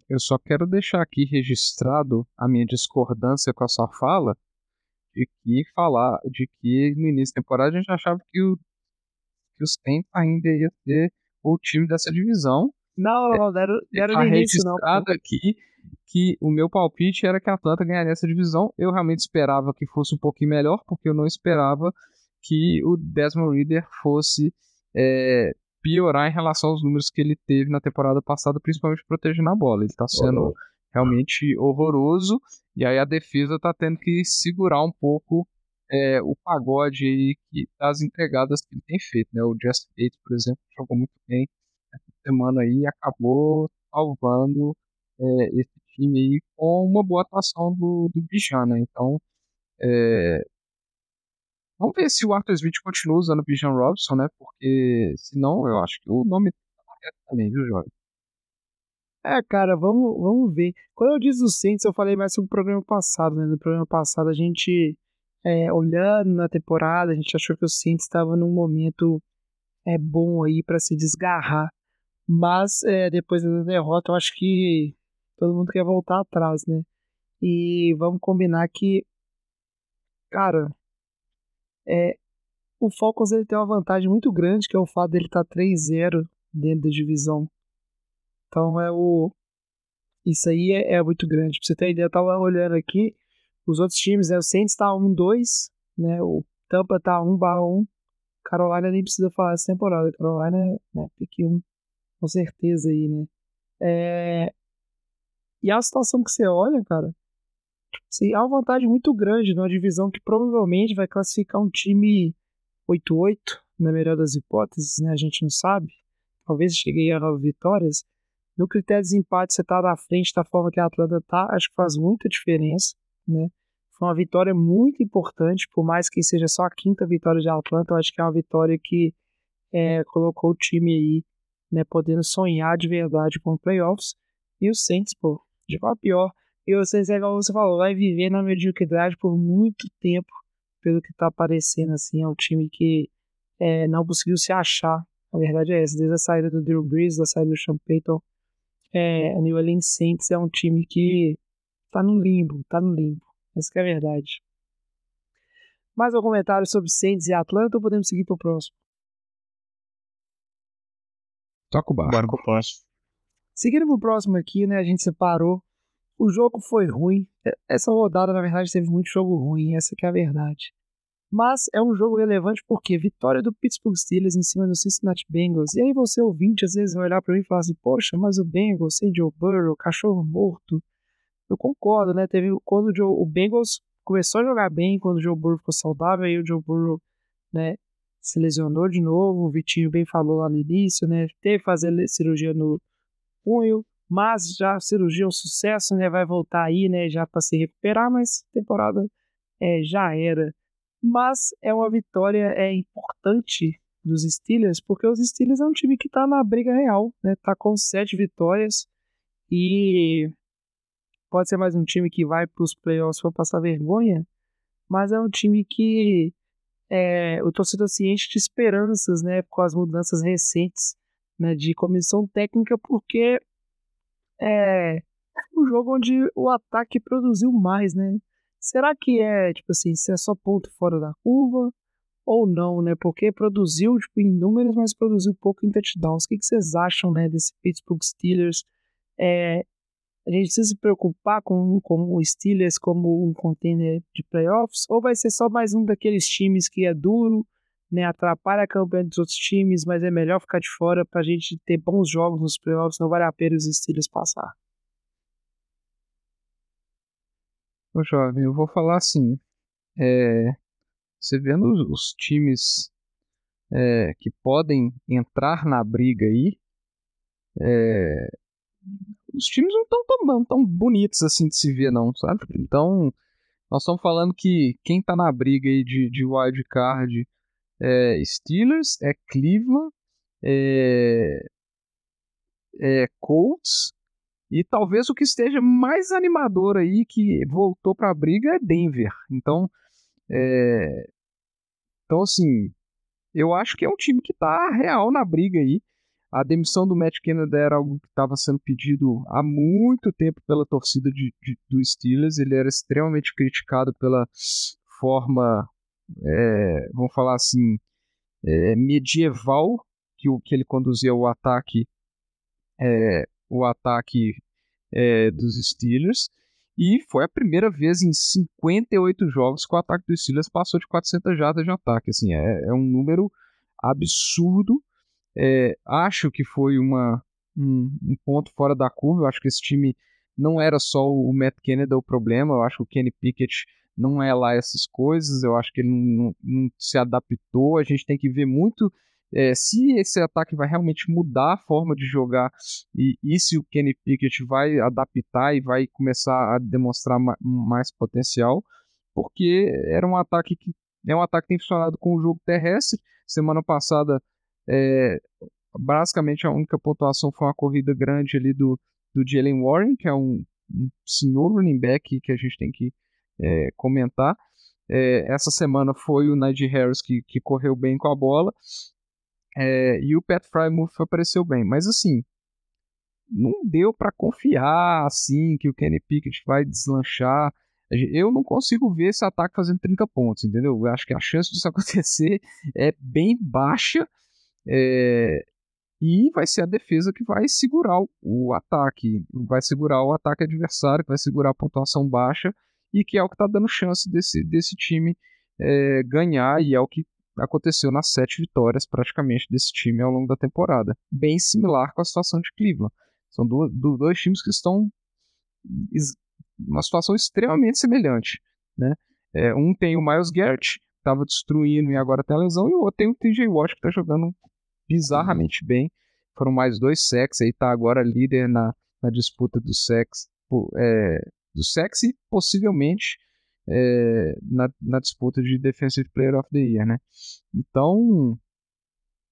Eu só quero deixar aqui registrado a minha discordância com a sua fala de que falar de que no início da temporada a gente achava que, o, que os Saints ainda ia ser o time dessa divisão. Não, não, não, era, era tá no início, não. registrado aqui que o meu palpite era que a Atlanta ganharia essa divisão. Eu realmente esperava que fosse um pouquinho melhor, porque eu não esperava que o Desmond Reader fosse é, piorar em relação aos números que ele teve na temporada passada, principalmente protegendo a bola. Ele está sendo realmente horroroso. E aí a defesa tá tendo que segurar um pouco é, o pagode aí que, das entregadas que ele tem feito. Né? O Just Bates, por exemplo, jogou muito bem essa semana aí e acabou salvando é, esse time aí com uma boa atuação do, do Bijan, né? Então, é, vamos ver se o Arthur Smith continua usando o Bijan Robson, né? Porque senão eu acho que o nome tá também, viu, Jorge? É, cara, vamos, vamos ver. Quando eu disse o Saints, eu falei mais sobre o programa passado, né? No programa passado, a gente, é, olhando na temporada, a gente achou que o Saints estava num momento é, bom aí para se desgarrar. Mas, é, depois da derrota, eu acho que todo mundo quer voltar atrás, né? E vamos combinar que, cara, é, o Falcons ele tem uma vantagem muito grande, que é o fato dele estar tá 3-0 dentro da divisão. Então é o. Isso aí é, é, muito grande. Pra você ter ideia, eu tava olhando aqui. Os outros times, né? O Saints tá 1-2, né? O Tampa tá 1-1. Carolina nem precisa falar essa temporada. Carolina, né? Pique 1. Com certeza aí, né? É... E a situação que você olha, cara, assim, há uma vantagem muito grande numa divisão que provavelmente vai classificar um time 8-8, na melhor das hipóteses, né? A gente não sabe. Talvez chegue a 9 vitórias. No critério de desempate, você tá na frente da forma que a Atlanta tá, acho que faz muita diferença, né? Foi uma vitória muito importante, por mais que seja só a quinta vitória de Atlanta, eu acho que é uma vitória que é, colocou o time aí, né, podendo sonhar de verdade com playoffs. E o Saints, pô, de qual pior. E o Saints, é igual você falou, vai viver na mediocridade por muito tempo, pelo que tá aparecendo, assim, é um time que é, não conseguiu se achar. A verdade é essa, desde a saída do Drew Brees, da saída do Sean Payton, é, a New Orleans Saints é um time que tá no limbo, tá no limbo. Essa é a verdade. Mais um comentário sobre Saints e Atlanta ou podemos seguir pro próximo? Toca o barco. Bora com o próximo. Seguindo pro próximo aqui, né, a gente separou. O jogo foi ruim. Essa rodada, na verdade, teve muito jogo ruim, essa que é a verdade. Mas é um jogo relevante porque vitória do Pittsburgh Steelers em cima do Cincinnati Bengals. E aí você ouvinte às vezes vai olhar para mim e falar assim: "Poxa, mas o Bengals sem Joe Burrow, cachorro morto". Eu concordo, né? Teve quando o, Joe, o Bengals começou a jogar bem quando o Joe Burrow ficou saudável, aí o Joe Burrow, né, se lesionou de novo. O Vitinho bem falou lá no início, né? Teve que fazer cirurgia no punho, mas já a cirurgia é um sucesso, né? Vai voltar aí, né, já para se recuperar, mas temporada é, já era mas é uma vitória é importante dos Steelers, porque os Steelers é um time que está na briga real, né? Tá com sete vitórias e pode ser mais um time que vai para os playoffs para passar vergonha, mas é um time que é, o torcedor ciente de esperanças, né? Com as mudanças recentes, né? De comissão técnica, porque é um jogo onde o ataque produziu mais, né? Será que é, tipo assim, se é só ponto fora da curva ou não, né? Porque produziu, tipo, em números, mas produziu pouco em touchdowns. O que, vocês acham, né, desse Pittsburgh Steelers? É, a gente precisa se preocupar com, com o Steelers como um contender de playoffs? Ou vai ser só mais um daqueles times que é duro, né, atrapalha a campanha dos outros times, mas é melhor ficar de fora pra gente ter bons jogos nos playoffs, não vale a pena os Steelers passar? Ô, jovem, eu vou falar assim. É, você vendo os, os times é, que podem entrar na briga aí, é, os times não estão tão, tão bonitos assim de se ver, não, sabe? Então, nós estamos falando que quem está na briga aí de, de wild card é Steelers, é Cleveland, é, é Colts e talvez o que esteja mais animador aí que voltou para a briga é Denver. Então, é, então assim, eu acho que é um time que está real na briga aí. A demissão do Matt Kennedy era algo que estava sendo pedido há muito tempo pela torcida de, de, do Steelers. Ele era extremamente criticado pela forma, é, vamos falar assim, é, medieval que, o, que ele conduzia o ataque, é, o ataque é, dos Steelers. E foi a primeira vez em 58 jogos que o ataque dos Steelers passou de 400 jardas de ataque. Assim, é, é um número absurdo é, acho que foi uma, um, um, ponto fora da curva. Eu acho que esse time não era só o Matt Kennedy o problema. Eu acho que o Kenny Pickett não é lá essas coisas. Eu acho que ele não, não se adaptou. A gente tem que ver muito é, se esse ataque vai realmente mudar a forma de jogar e, e, se o Kenny Pickett vai adaptar e vai começar a demonstrar ma mais potencial, porque era um ataque que é um ataque que tem funcionado com o jogo terrestre. Semana passada é, basicamente a única pontuação foi uma corrida grande ali do, do Jalen Warren, que é um, um senhor running back que a gente tem que é, comentar. É, essa semana foi o Najee Harris que, que correu bem com a bola. É, e o Pat Frymouth apareceu bem. Mas assim, não deu para confiar assim que o Kenny Pickett vai deslanchar. Eu não consigo ver esse ataque fazendo 30 pontos, entendeu? Eu acho que a chance disso acontecer é bem baixa. É, e vai ser a defesa que vai segurar o, ataque, vai segurar o ataque adversário, vai segurar a pontuação baixa e que é o que está dando chance desse, desse time é, ganhar e é o que aconteceu nas sete vitórias praticamente desse time ao longo da temporada. Bem similar com a situação de Cleveland. São do, do, dois times que estão uma situação extremamente semelhante. Né? É, um tem o Miles Garrett, estava destruindo e agora tem a lesão, e o outro tem o TJ Watt, que está jogando bizarramente bem. Foram mais dois sacks, aí tá agora líder na, na disputa do sex, é, do sex e possivelmente é, na, na disputa de Defensive Player of the Year, né? Então,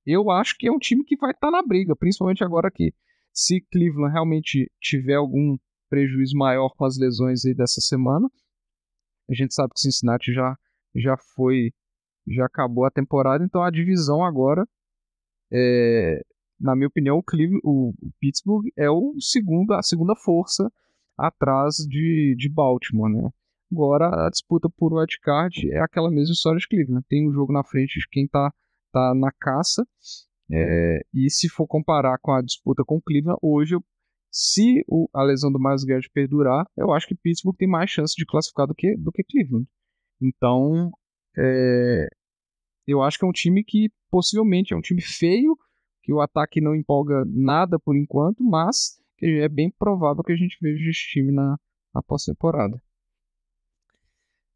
eu acho que é um time que vai estar tá na briga, principalmente agora que se Cleveland realmente tiver algum prejuízo maior com as lesões aí dessa semana, a gente sabe que Cincinnati já já foi já acabou a temporada, então a divisão agora é, na minha opinião, o, Cleveland, o, Pittsburgh é o segundo, a segunda força atrás de, de Baltimore, né? Agora a disputa por wildcard é aquela mesma história de Cleveland. Tem um jogo na frente de quem tá, tá na caça. É, e se for comparar com a disputa com Cleveland, hoje, se o, a lesão do Miles Garrett perdurar, eu acho que Pittsburgh tem mais chance de classificar do que, do que Cleveland. Então, é, eu acho que é um time que possivelmente é um time feio, que o ataque não empolga nada por enquanto, mas é bem provável que a gente veja esse time na, na pós-temporada.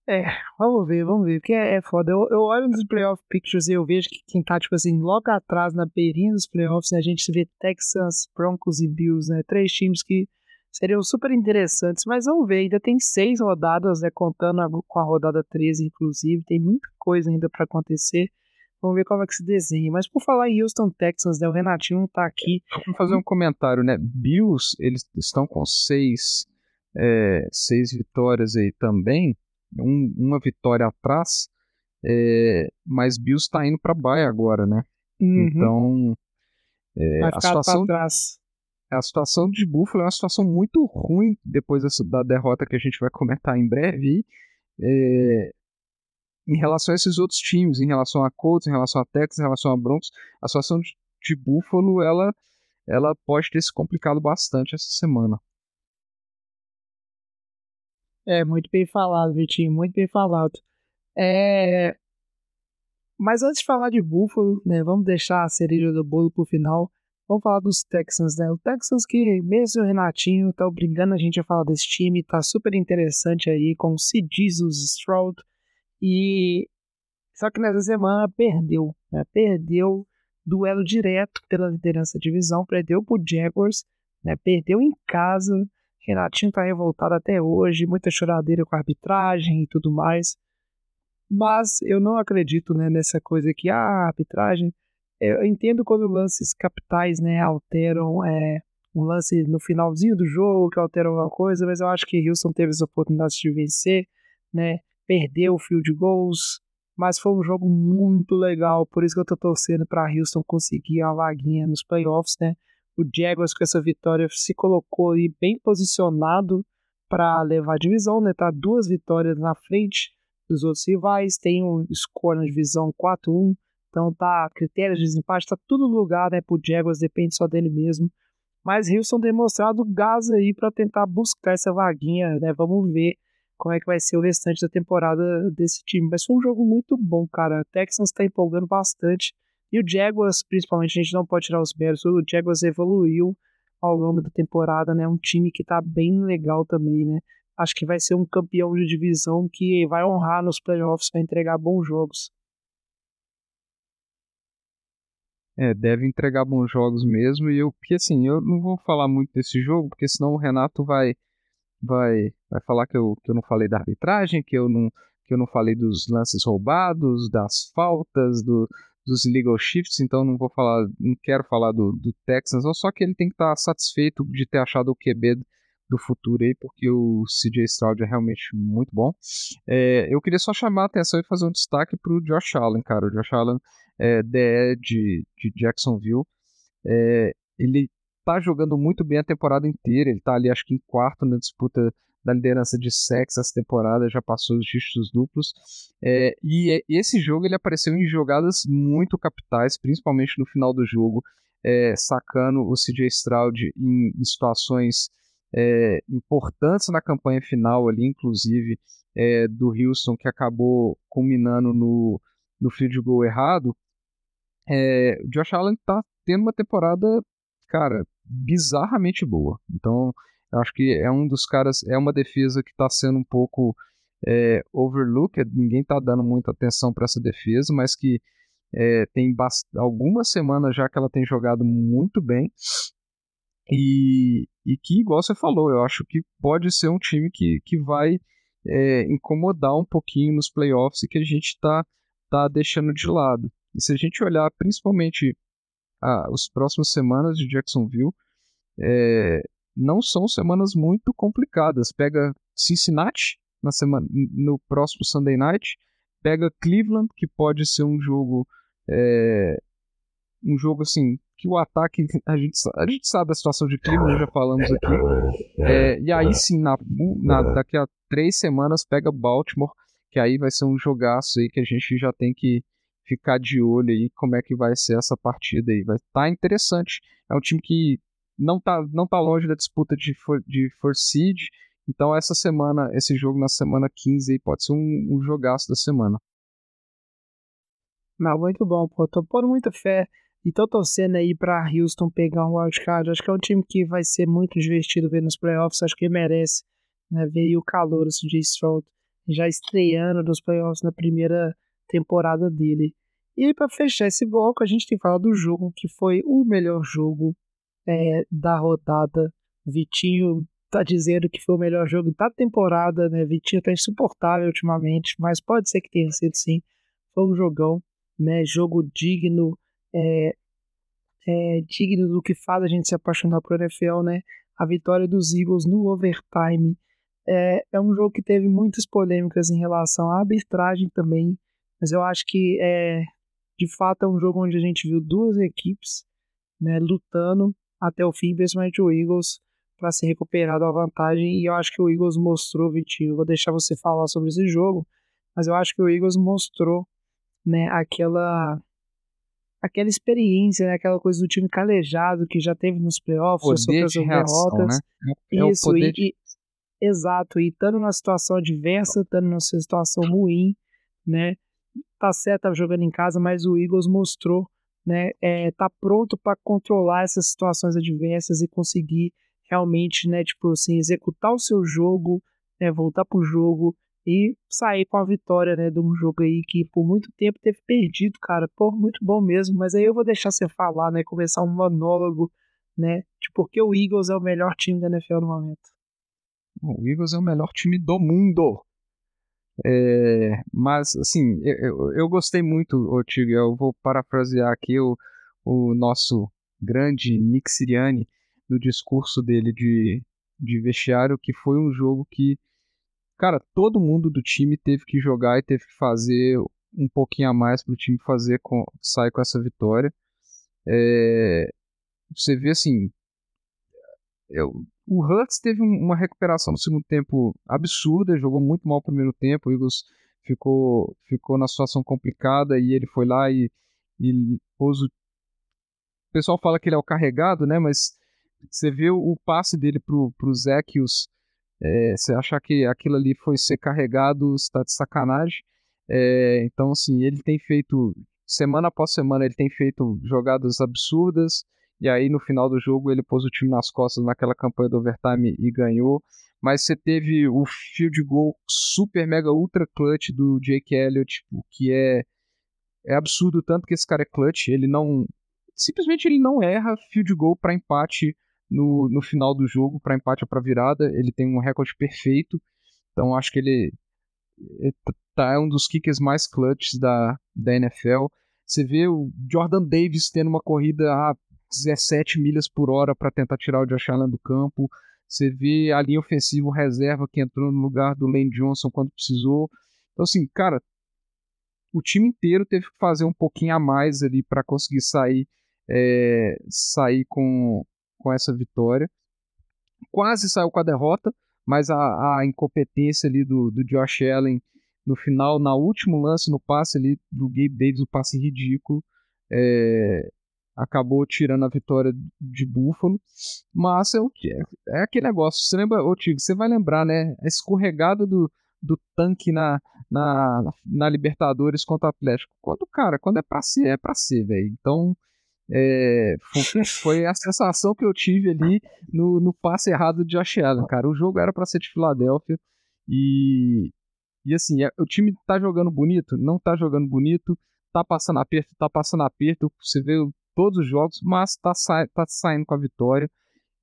É, vamos ver, vamos ver, porque é, é foda. Eu, eu, olho nos playoff pictures e eu vejo que quem tá, tipo assim, logo atrás, na beirinha dos playoffs, né, a gente vê Texans, Broncos e Bills, né, três times que seriam super interessantes, mas vamos ver, ainda tem seis rodadas, né, contando a, com a rodada 13, inclusive, tem muita coisa ainda para acontecer. Vamos ver como é que se desenha. Mas por falar em Houston Texans, né, o Renatinho tá aqui. Vamos fazer um comentário, né? Bills, eles estão com seis, é, seis vitórias aí também, um, uma vitória atrás, é, mas Bills está indo para baia agora, né? Uhum. Então, é, a situação atrás a situação de Buffalo é uma situação muito ruim depois dessa, da derrota que a gente vai comentar em breve. É, em relação a esses outros times, em relação a Colts, em relação a Texas, em relação a Broncos, a situação de, de Buffalo ela, ela pode ter se complicado bastante essa semana. É, muito bem falado, Vitinho, muito bem falado. É... Mas antes de falar de Buffalo, né, vamos deixar a cereja do bolo pro final. Vamos falar dos Texans, né? O Texans que, mesmo o Renatinho, tá obrigando a gente a falar desse time, tá super interessante aí com o. Jesus Stroud. E só que nessa semana perdeu, né? Perdeu duelo direto pela liderança da divisão, perdeu pro Jaguars, né? Perdeu em casa. Renatinho tá revoltado até hoje, muita choradeira com a arbitragem e tudo mais. Mas eu não acredito né, nessa coisa que ah, a arbitragem eu entendo quando lances capitais, né, alteram é, um lance no finalzinho do jogo que altera alguma coisa, mas eu acho que Houston teve as oportunidades de vencer, né, perdeu o field goals, mas foi um jogo muito legal, por isso que eu tô torcendo para Houston conseguir a vaguinha nos playoffs, né? O Jaguars com essa vitória se colocou aí bem posicionado para levar a divisão, né? Tá duas vitórias na frente dos outros rivais, tem um score na divisão 4-1 então tá, critérios de desempate, tá tudo lugar, né, pro Jaguars, depende só dele mesmo. Mas Houston tem mostrado gás aí para tentar buscar essa vaguinha, né? Vamos ver como é que vai ser o restante da temporada desse time. Mas foi um jogo muito bom, cara. O Texans tá empolgando bastante. E o Jaguars, principalmente, a gente não pode tirar os méritos. O Jaguars evoluiu ao longo da temporada, né? Um time que tá bem legal também, né? Acho que vai ser um campeão de divisão que vai honrar nos playoffs, vai entregar bons jogos. É, deve entregar bons jogos mesmo. E eu, porque assim, eu não vou falar muito desse jogo, porque senão o Renato vai vai vai falar que eu, que eu não falei da arbitragem, que eu não que eu não falei dos lances roubados, das faltas, do, dos legal shifts, então não vou falar, não quero falar do, do Texans, só que ele tem que estar satisfeito de ter achado o QB do futuro aí, porque o CJ Stroud é realmente muito bom. É, eu queria só chamar a atenção e fazer um destaque para o Josh Allen, cara. O Josh Allen é, DE de, de Jacksonville. É, ele tá jogando muito bem a temporada inteira. Ele tá ali, acho que em quarto na disputa da liderança de sexo essa temporada, já passou os dígitos duplos. É, e é, esse jogo ele apareceu em jogadas muito capitais, principalmente no final do jogo, é, sacando o CJ Stroud em, em situações é, importantes na campanha final ali, inclusive é, do Houston, que acabou culminando no, no field goal errado. É, o Josh Allen tá tendo uma temporada, cara, bizarramente boa. Então, eu acho que é um dos caras, é uma defesa que está sendo um pouco é, overlooked, ninguém está dando muita atenção para essa defesa, mas que é, tem algumas semanas já que ela tem jogado muito bem. E, e que, igual você falou, eu acho que pode ser um time que, que vai é, incomodar um pouquinho nos playoffs e que a gente está tá deixando de lado. E se a gente olhar principalmente as os próximas semanas de Jacksonville, é, não são semanas muito complicadas. Pega Cincinnati na semana, no próximo Sunday Night, pega Cleveland, que pode ser um jogo é, um jogo assim que o ataque a gente, a gente sabe a situação de Cleveland, já falamos aqui. É, e aí sim, na, na, daqui a três semanas pega Baltimore, que aí vai ser um jogaço aí que a gente já tem que ficar de olho aí como é que vai ser essa partida aí. Vai estar tá interessante. É um time que não tá, não tá longe da disputa de, for, de for seed. Então essa semana, esse jogo na semana 15 aí pode ser um, um jogaço da semana. Não, muito bom, pô. Tô pondo muita fé e tô torcendo aí pra Houston pegar um wildcard. Acho que é um time que vai ser muito divertido ver nos playoffs. Acho que merece né, ver o calor assim, de Stroud já estreando nos playoffs na primeira temporada dele. E para fechar esse bloco, a gente tem falar do jogo que foi o melhor jogo é, da rodada. Vitinho tá dizendo que foi o melhor jogo da temporada, né? Vitinho tá insuportável ultimamente, mas pode ser que tenha sido sim. Foi um jogão, né? Jogo digno, é, é, digno do que faz a gente se apaixonar por NFL, né? A vitória dos Eagles no overtime. É, é um jogo que teve muitas polêmicas em relação à arbitragem também, mas eu acho que é, de fato é um jogo onde a gente viu duas equipes né, lutando até o fim, principalmente o Eagles, para se recuperar da vantagem. E eu acho que o Eagles mostrou, Vitinho. Vou deixar você falar sobre esse jogo, mas eu acho que o Eagles mostrou né, aquela aquela experiência, né, aquela coisa do time calejado que já teve nos playoffs, de reação, derrotas. Né? É Isso, e, de... exato, e estando numa situação adversa, estando numa situação ruim, né? Tá certo, tava jogando em casa, mas o Eagles mostrou né, é, tá pronto para controlar essas situações adversas e conseguir realmente, né, tipo assim, executar o seu jogo, né, voltar pro jogo e sair com a vitória, né, de um jogo aí que por muito tempo teve perdido, cara. Pô, muito bom mesmo, mas aí eu vou deixar você falar, né, começar um monólogo, né, de porque o Eagles é o melhor time da NFL no momento. O Eagles é o melhor time do mundo. É, mas, assim, eu, eu gostei muito, Tigre, eu vou parafrasear aqui o, o nosso grande Nick Siriani no discurso dele de, de vestiário, que foi um jogo que, cara, todo mundo do time teve que jogar e teve que fazer um pouquinho a mais para o time fazer com, sair com essa vitória. É, você vê assim, eu, o Hurts teve uma recuperação no segundo tempo absurda, jogou muito mal o primeiro tempo, o Eagles ficou, ficou na situação complicada e ele foi lá e, e pôs o... o pessoal fala que ele é o carregado, né, mas você vê o passe dele pro, pro Zekius, é, você achar que aquilo ali foi ser carregado, está de sacanagem. É, então, assim, ele tem feito, semana após semana, ele tem feito jogadas absurdas, e aí no final do jogo ele pôs o time nas costas naquela campanha do overtime e ganhou. Mas você teve o field goal super mega ultra clutch do Jake Elliott, o que é é absurdo tanto que esse cara é clutch, ele não simplesmente ele não erra field goal para empate no, no final do jogo, para empate ou para virada, ele tem um recorde perfeito. Então acho que ele, tá é um dos kickers mais clutches da, da NFL. Você vê o Jordan Davis tendo uma corrida a 17 milhas por hora para tentar tirar o Josh Allen do campo. Você vê a linha ofensiva reserva que entrou no lugar do Lane Johnson quando precisou. Então, assim, cara, o time inteiro teve que fazer um pouquinho a mais ali para conseguir sair, é, sair com, com essa vitória. Quase saiu com a derrota, mas a, a incompetência ali do, do Josh Allen no final, na último lance, no passe ali do Gabe Davis, o passe ridículo, é, acabou tirando a vitória de Buffalo. Mas é, é, é aquele negócio. Você lembra, ô Tigo, você vai lembrar, né? A escorregada do, do tanque na, na, na Libertadores contra o Atlético. Quando, cara, quando é pra ser, é pra ser, velho. Então, é, foi, foi, a sensação que eu tive ali no, no passe errado de Josh Allen, cara. O jogo era para ser de Filadélfia e, e assim, é, o time tá jogando bonito? Não tá jogando bonito, tá passando aperto, tá passando aperto. Você vê todos os jogos, mas está sa tá saindo com a vitória.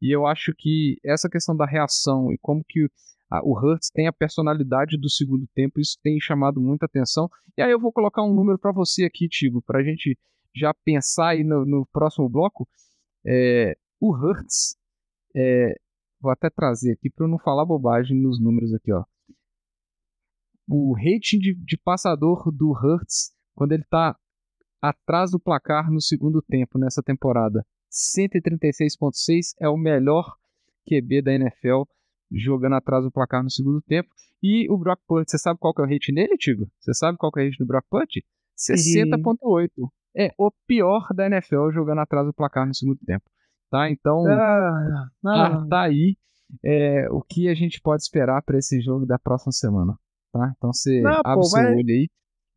E eu acho que essa questão da reação e como que a, o Hurts tem a personalidade do segundo tempo, isso tem chamado muita atenção. E aí eu vou colocar um número para você aqui, Tigo, para a gente já pensar aí no, no próximo bloco. É, o Hurts, é, vou até trazer aqui para eu não falar bobagem nos números aqui, ó. O rating de, de passador do Hurts, quando ele está atrás do placar no segundo tempo nessa temporada. 136.6 é o melhor QB da NFL jogando atrás do placar no segundo tempo. E o Brock Purdy, você sabe qual que é o rate nele, Tigo? Você sabe qual que é o rate do Brock Purdy? 60.8. É o pior da NFL jogando atrás do placar no segundo tempo. Tá? Então, ah, ah. tá aí é, o que a gente pode esperar para esse jogo da próxima semana. Tá? Então você não, abre pô, seu olho aí.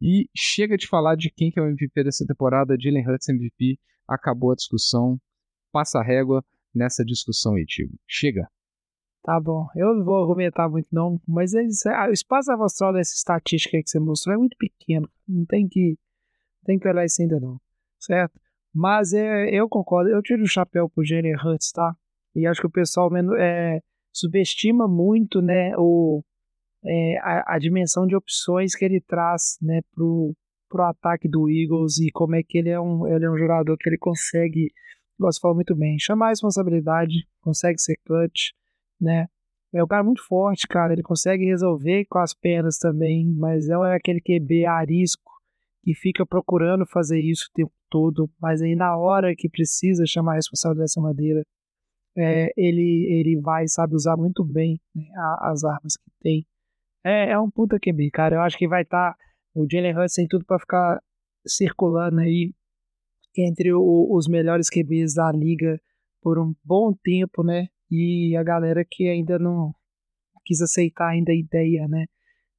E chega de falar de quem que é o MVP dessa temporada, Jalen Hurts MVP. Acabou a discussão. Passa a régua nessa discussão aí, Tigo. Chega. Tá bom, eu não vou argumentar muito não, mas é, ah, o espaço amostral dessa estatística que você mostrou é muito pequeno, não tem que, tem que olhar isso ainda não, certo? Mas é, eu concordo, eu tiro o chapéu pro Jalen Hurts, tá? E acho que o pessoal é, subestima muito, né, o, é, a, a, dimensão de opções que ele traz né, pro, pro ataque do Eagles e como é que ele é um, ele é um jogador que ele consegue, você falou muito bem, chamar a responsabilidade, consegue ser clutch, né? É um cara muito forte, cara. Ele consegue resolver com as pernas também, mas é aquele QB arisco que fica procurando fazer isso o tempo todo, mas aí na hora que precisa chamar a responsabilidade dessa maneira, é, ele, ele vai sabe usar muito bem né, as armas que tem. É, é um puta QB, cara. Eu acho que vai estar. Tá, o Jalen Hurts tem tudo para ficar circulando aí entre o, os melhores QBs da liga por um bom tempo, né? E a galera que ainda não quis aceitar ainda a ideia, né?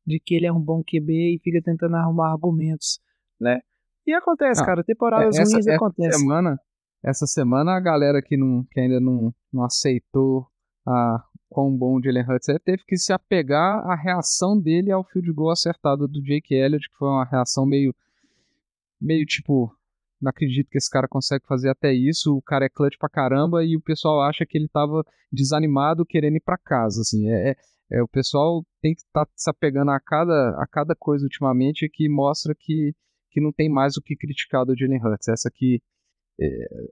De que ele é um bom QB e fica tentando arrumar argumentos, né? E acontece, cara, temporadas É, essa, ruins essa acontecem. semana, essa semana a galera que, não, que ainda não, não aceitou a quão bom o Jalen Hurts é, teve que se apegar à reação dele ao field goal acertado do Jake Elliott, que foi uma reação meio, meio tipo, não acredito que esse cara consegue fazer até isso, o cara é clutch pra caramba e o pessoal acha que ele tava desanimado querendo ir pra casa, assim, é, é- é, o pessoal tem que estar se apegando a cada, a cada coisa ultimamente que mostra que, que não tem mais o que criticar do Jalen Hurts, essa aqui, é,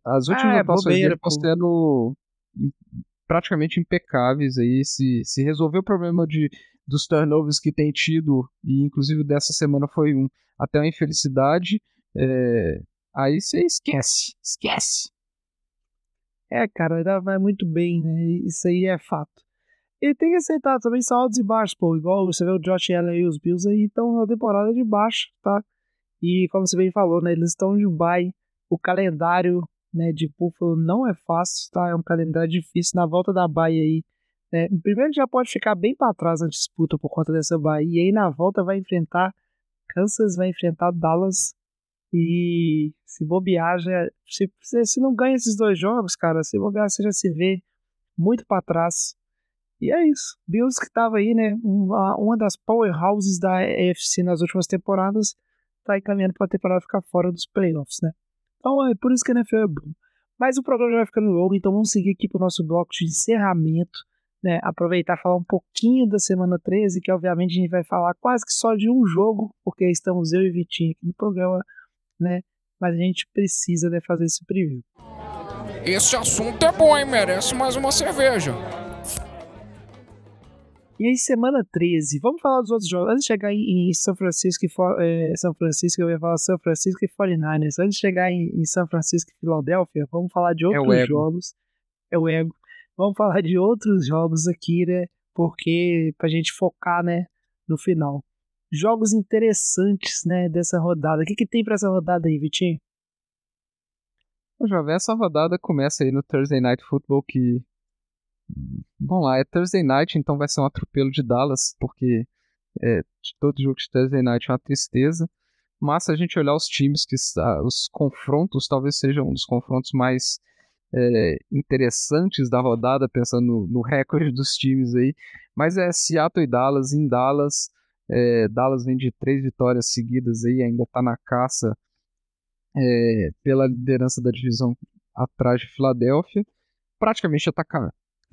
as últimas é atuações bobeira, dele estão sendo praticamente impecáveis aí, se, se resolver o problema de, dos turnovers que tem tido, e inclusive dessa semana foi um, até uma infelicidade, é, aí você esquece, esquece. É, cara, ainda vai muito bem, né? Isso aí é fato. E tem que aceitar também, são altos e baixos, pô. Igual você vê o Josh Allen e os Bills aí estão na temporada de baixo, tá? E como você bem falou, né? Eles estão de bye. O calendário né, de Buffalo não é fácil, tá? É um calendário difícil na volta da bye aí. Né? Primeiro já pode ficar bem para trás na disputa por conta dessa bye. E aí na volta vai enfrentar Kansas, vai enfrentar Dallas. E se bobear, já, se, se não ganha esses dois jogos, cara, se bobear, você já se vê muito para trás. E é isso. Bills que tava aí, né? Uma, uma das powerhouses da AFC nas últimas temporadas, tá aí caminhando pra temporada ficar fora dos playoffs, né? Então é por isso que a NFL é bom. Mas o programa já vai ficando longo, então vamos seguir aqui pro nosso bloco de encerramento, né? Aproveitar e falar um pouquinho da semana 13, que obviamente a gente vai falar quase que só de um jogo, porque estamos eu e Vitinho aqui no programa, né? Mas a gente precisa né, fazer esse preview. Esse assunto é bom, hein? Merece mais uma cerveja. E aí, semana 13, vamos falar dos outros jogos. Antes de chegar em, em São Francisco e eh, São Francisco, eu ia falar São Francisco e 49ers. Antes de chegar em, em São Francisco e Filadélfia, vamos falar de o outros ego. jogos. É o ego. Vamos falar de outros jogos aqui, né? Porque pra gente focar, né, no final. Jogos interessantes, né, dessa rodada. O que, que tem pra essa rodada aí, Vitinho? Ô, Jovem, essa rodada começa aí no Thursday Night Football que... Vamos lá, é Thursday Night, então vai ser um atropelo de Dallas, porque é, todo jogo de Thursday Night é uma tristeza. Mas se a gente olhar os times, que os confrontos talvez sejam um dos confrontos mais é, interessantes da rodada, pensando no, no recorde dos times aí. Mas é Seattle e Dallas, em Dallas. é, Dallas vem de três vitórias seguidas aí, ainda está na caça é, pela liderança da divisão atrás de Filadélfia. Praticamente está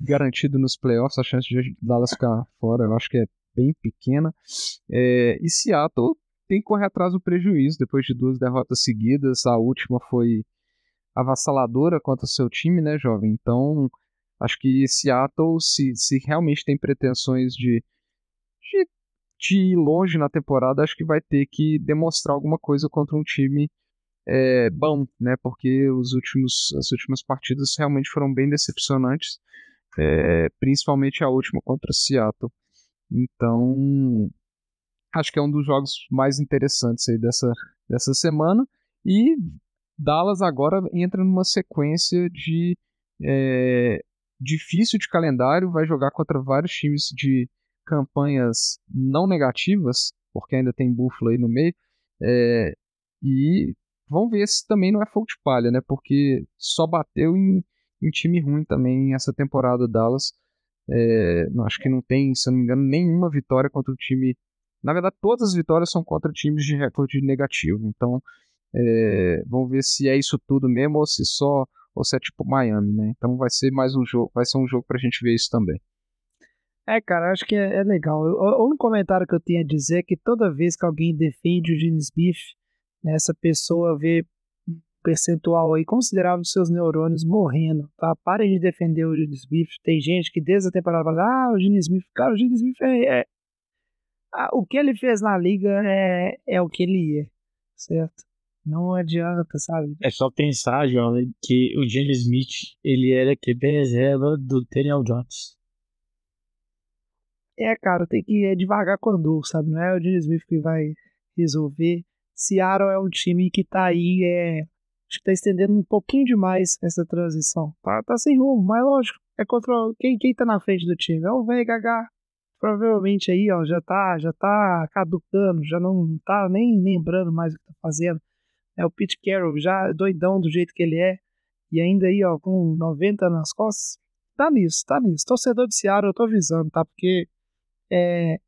garantido nos playoffs, a chance de Dallas ficar fora eu acho que é bem pequena. É, e Seattle tem que correr atrás do prejuízo depois de duas derrotas seguidas. A última foi avassaladora contra seu time, né, jovem? Então, acho que Seattle, se, se realmente tem pretensões de, de, de ir longe na temporada, acho que vai ter que demonstrar alguma coisa contra um time é, bom, né? Porque os últimos, as últimas partidas realmente foram bem decepcionantes, é, principalmente a última contra Seattle. Então, acho que é um dos jogos mais interessantes aí dessa, dessa semana. E Dallas agora entra numa sequência de é, difícil de calendário, vai jogar contra vários times de campanhas não negativas, porque ainda tem Buffalo aí no meio. É, e vamos ver se também não é fogo de palha, né? Porque só bateu em, em time ruim também essa temporada Dallas. É, acho que não tem, se eu não me engano, nenhuma vitória contra o time. Na verdade, todas as vitórias são contra times de recorde negativo. Então, é, vamos ver se é isso tudo mesmo ou se só ou se é tipo Miami, né? Então vai ser mais um jogo, vai ser um jogo pra gente ver isso também. É, cara, acho que é, é legal. O, único comentário que eu tenho a dizer é que toda vez que alguém defende o Gene Smith, né, essa pessoa vê um percentual aí considerável dos seus neurônios morrendo, tá? Parem de defender o Gene Smith. Tem gente que desde a temporada fala, ah, o Gene Smith, cara, o Gene Smith é... é... Ah, o que ele fez na liga é, é o que ele é, certo? Não adianta, sabe? É só pensar, jovem, que o Gene Smith, ele era QB reserva do Daniel Jones. É, cara, tem que ir devagar com andou, sabe? Não é o Gene Smith que vai resolver. Seattle é um time que tá aí, é, acho que tá estendendo um pouquinho demais essa transição. Tá, tá sem rumo, mas lógico, é contra quem, quem tá na frente do time? É o VHH. Provavelmente aí, ó, já tá, já tá caducando, já não tá nem lembrando mais o que tá fazendo. É o Pete Carroll, já doidão do jeito que ele é, e ainda aí, ó, com 90 nas costas. Tá nisso, tá nisso. Torcedor de Seattle, eu tô avisando, tá? Porque é,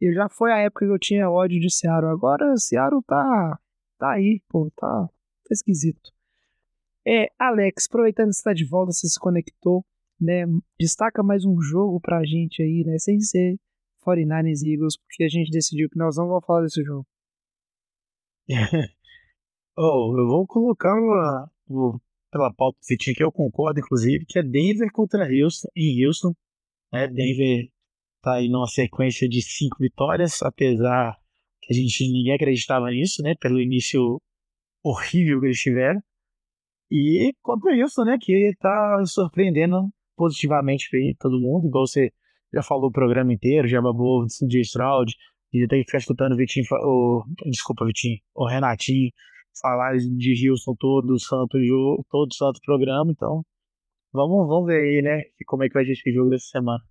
eu já foi a época que eu tinha ódio de Seattle. Agora Seattle tá, tá aí, pô, tá, tá esquisito. É, Alex, aproveitando que você tá de volta, você se conectou, né? Destaca mais um jogo pra gente aí, né? Sem ser 49ers e Eagles, porque a gente decidiu que nós não vamos falar desse jogo. oh, eu vou colocar uma, uma, pela pauta do que eu concordo, inclusive, que é Denver contra Houston em Houston. Né? Denver tá aí numa sequência de cinco vitórias, apesar que a gente ninguém acreditava nisso, né? Pelo início horrível que eles tiveram. E contra o Houston, né? Que tá surpreendendo positivamente todo mundo, igual você já falou o programa inteiro, já babou DJ Stroud, e tem que ficar escutando o Vitinho, o, desculpa, Vitinho, o Renatinho falar de Houston todo santo jogo, todo santo programa, então vamos, vamos ver aí, né, como é que vai ser esse jogo dessa semana.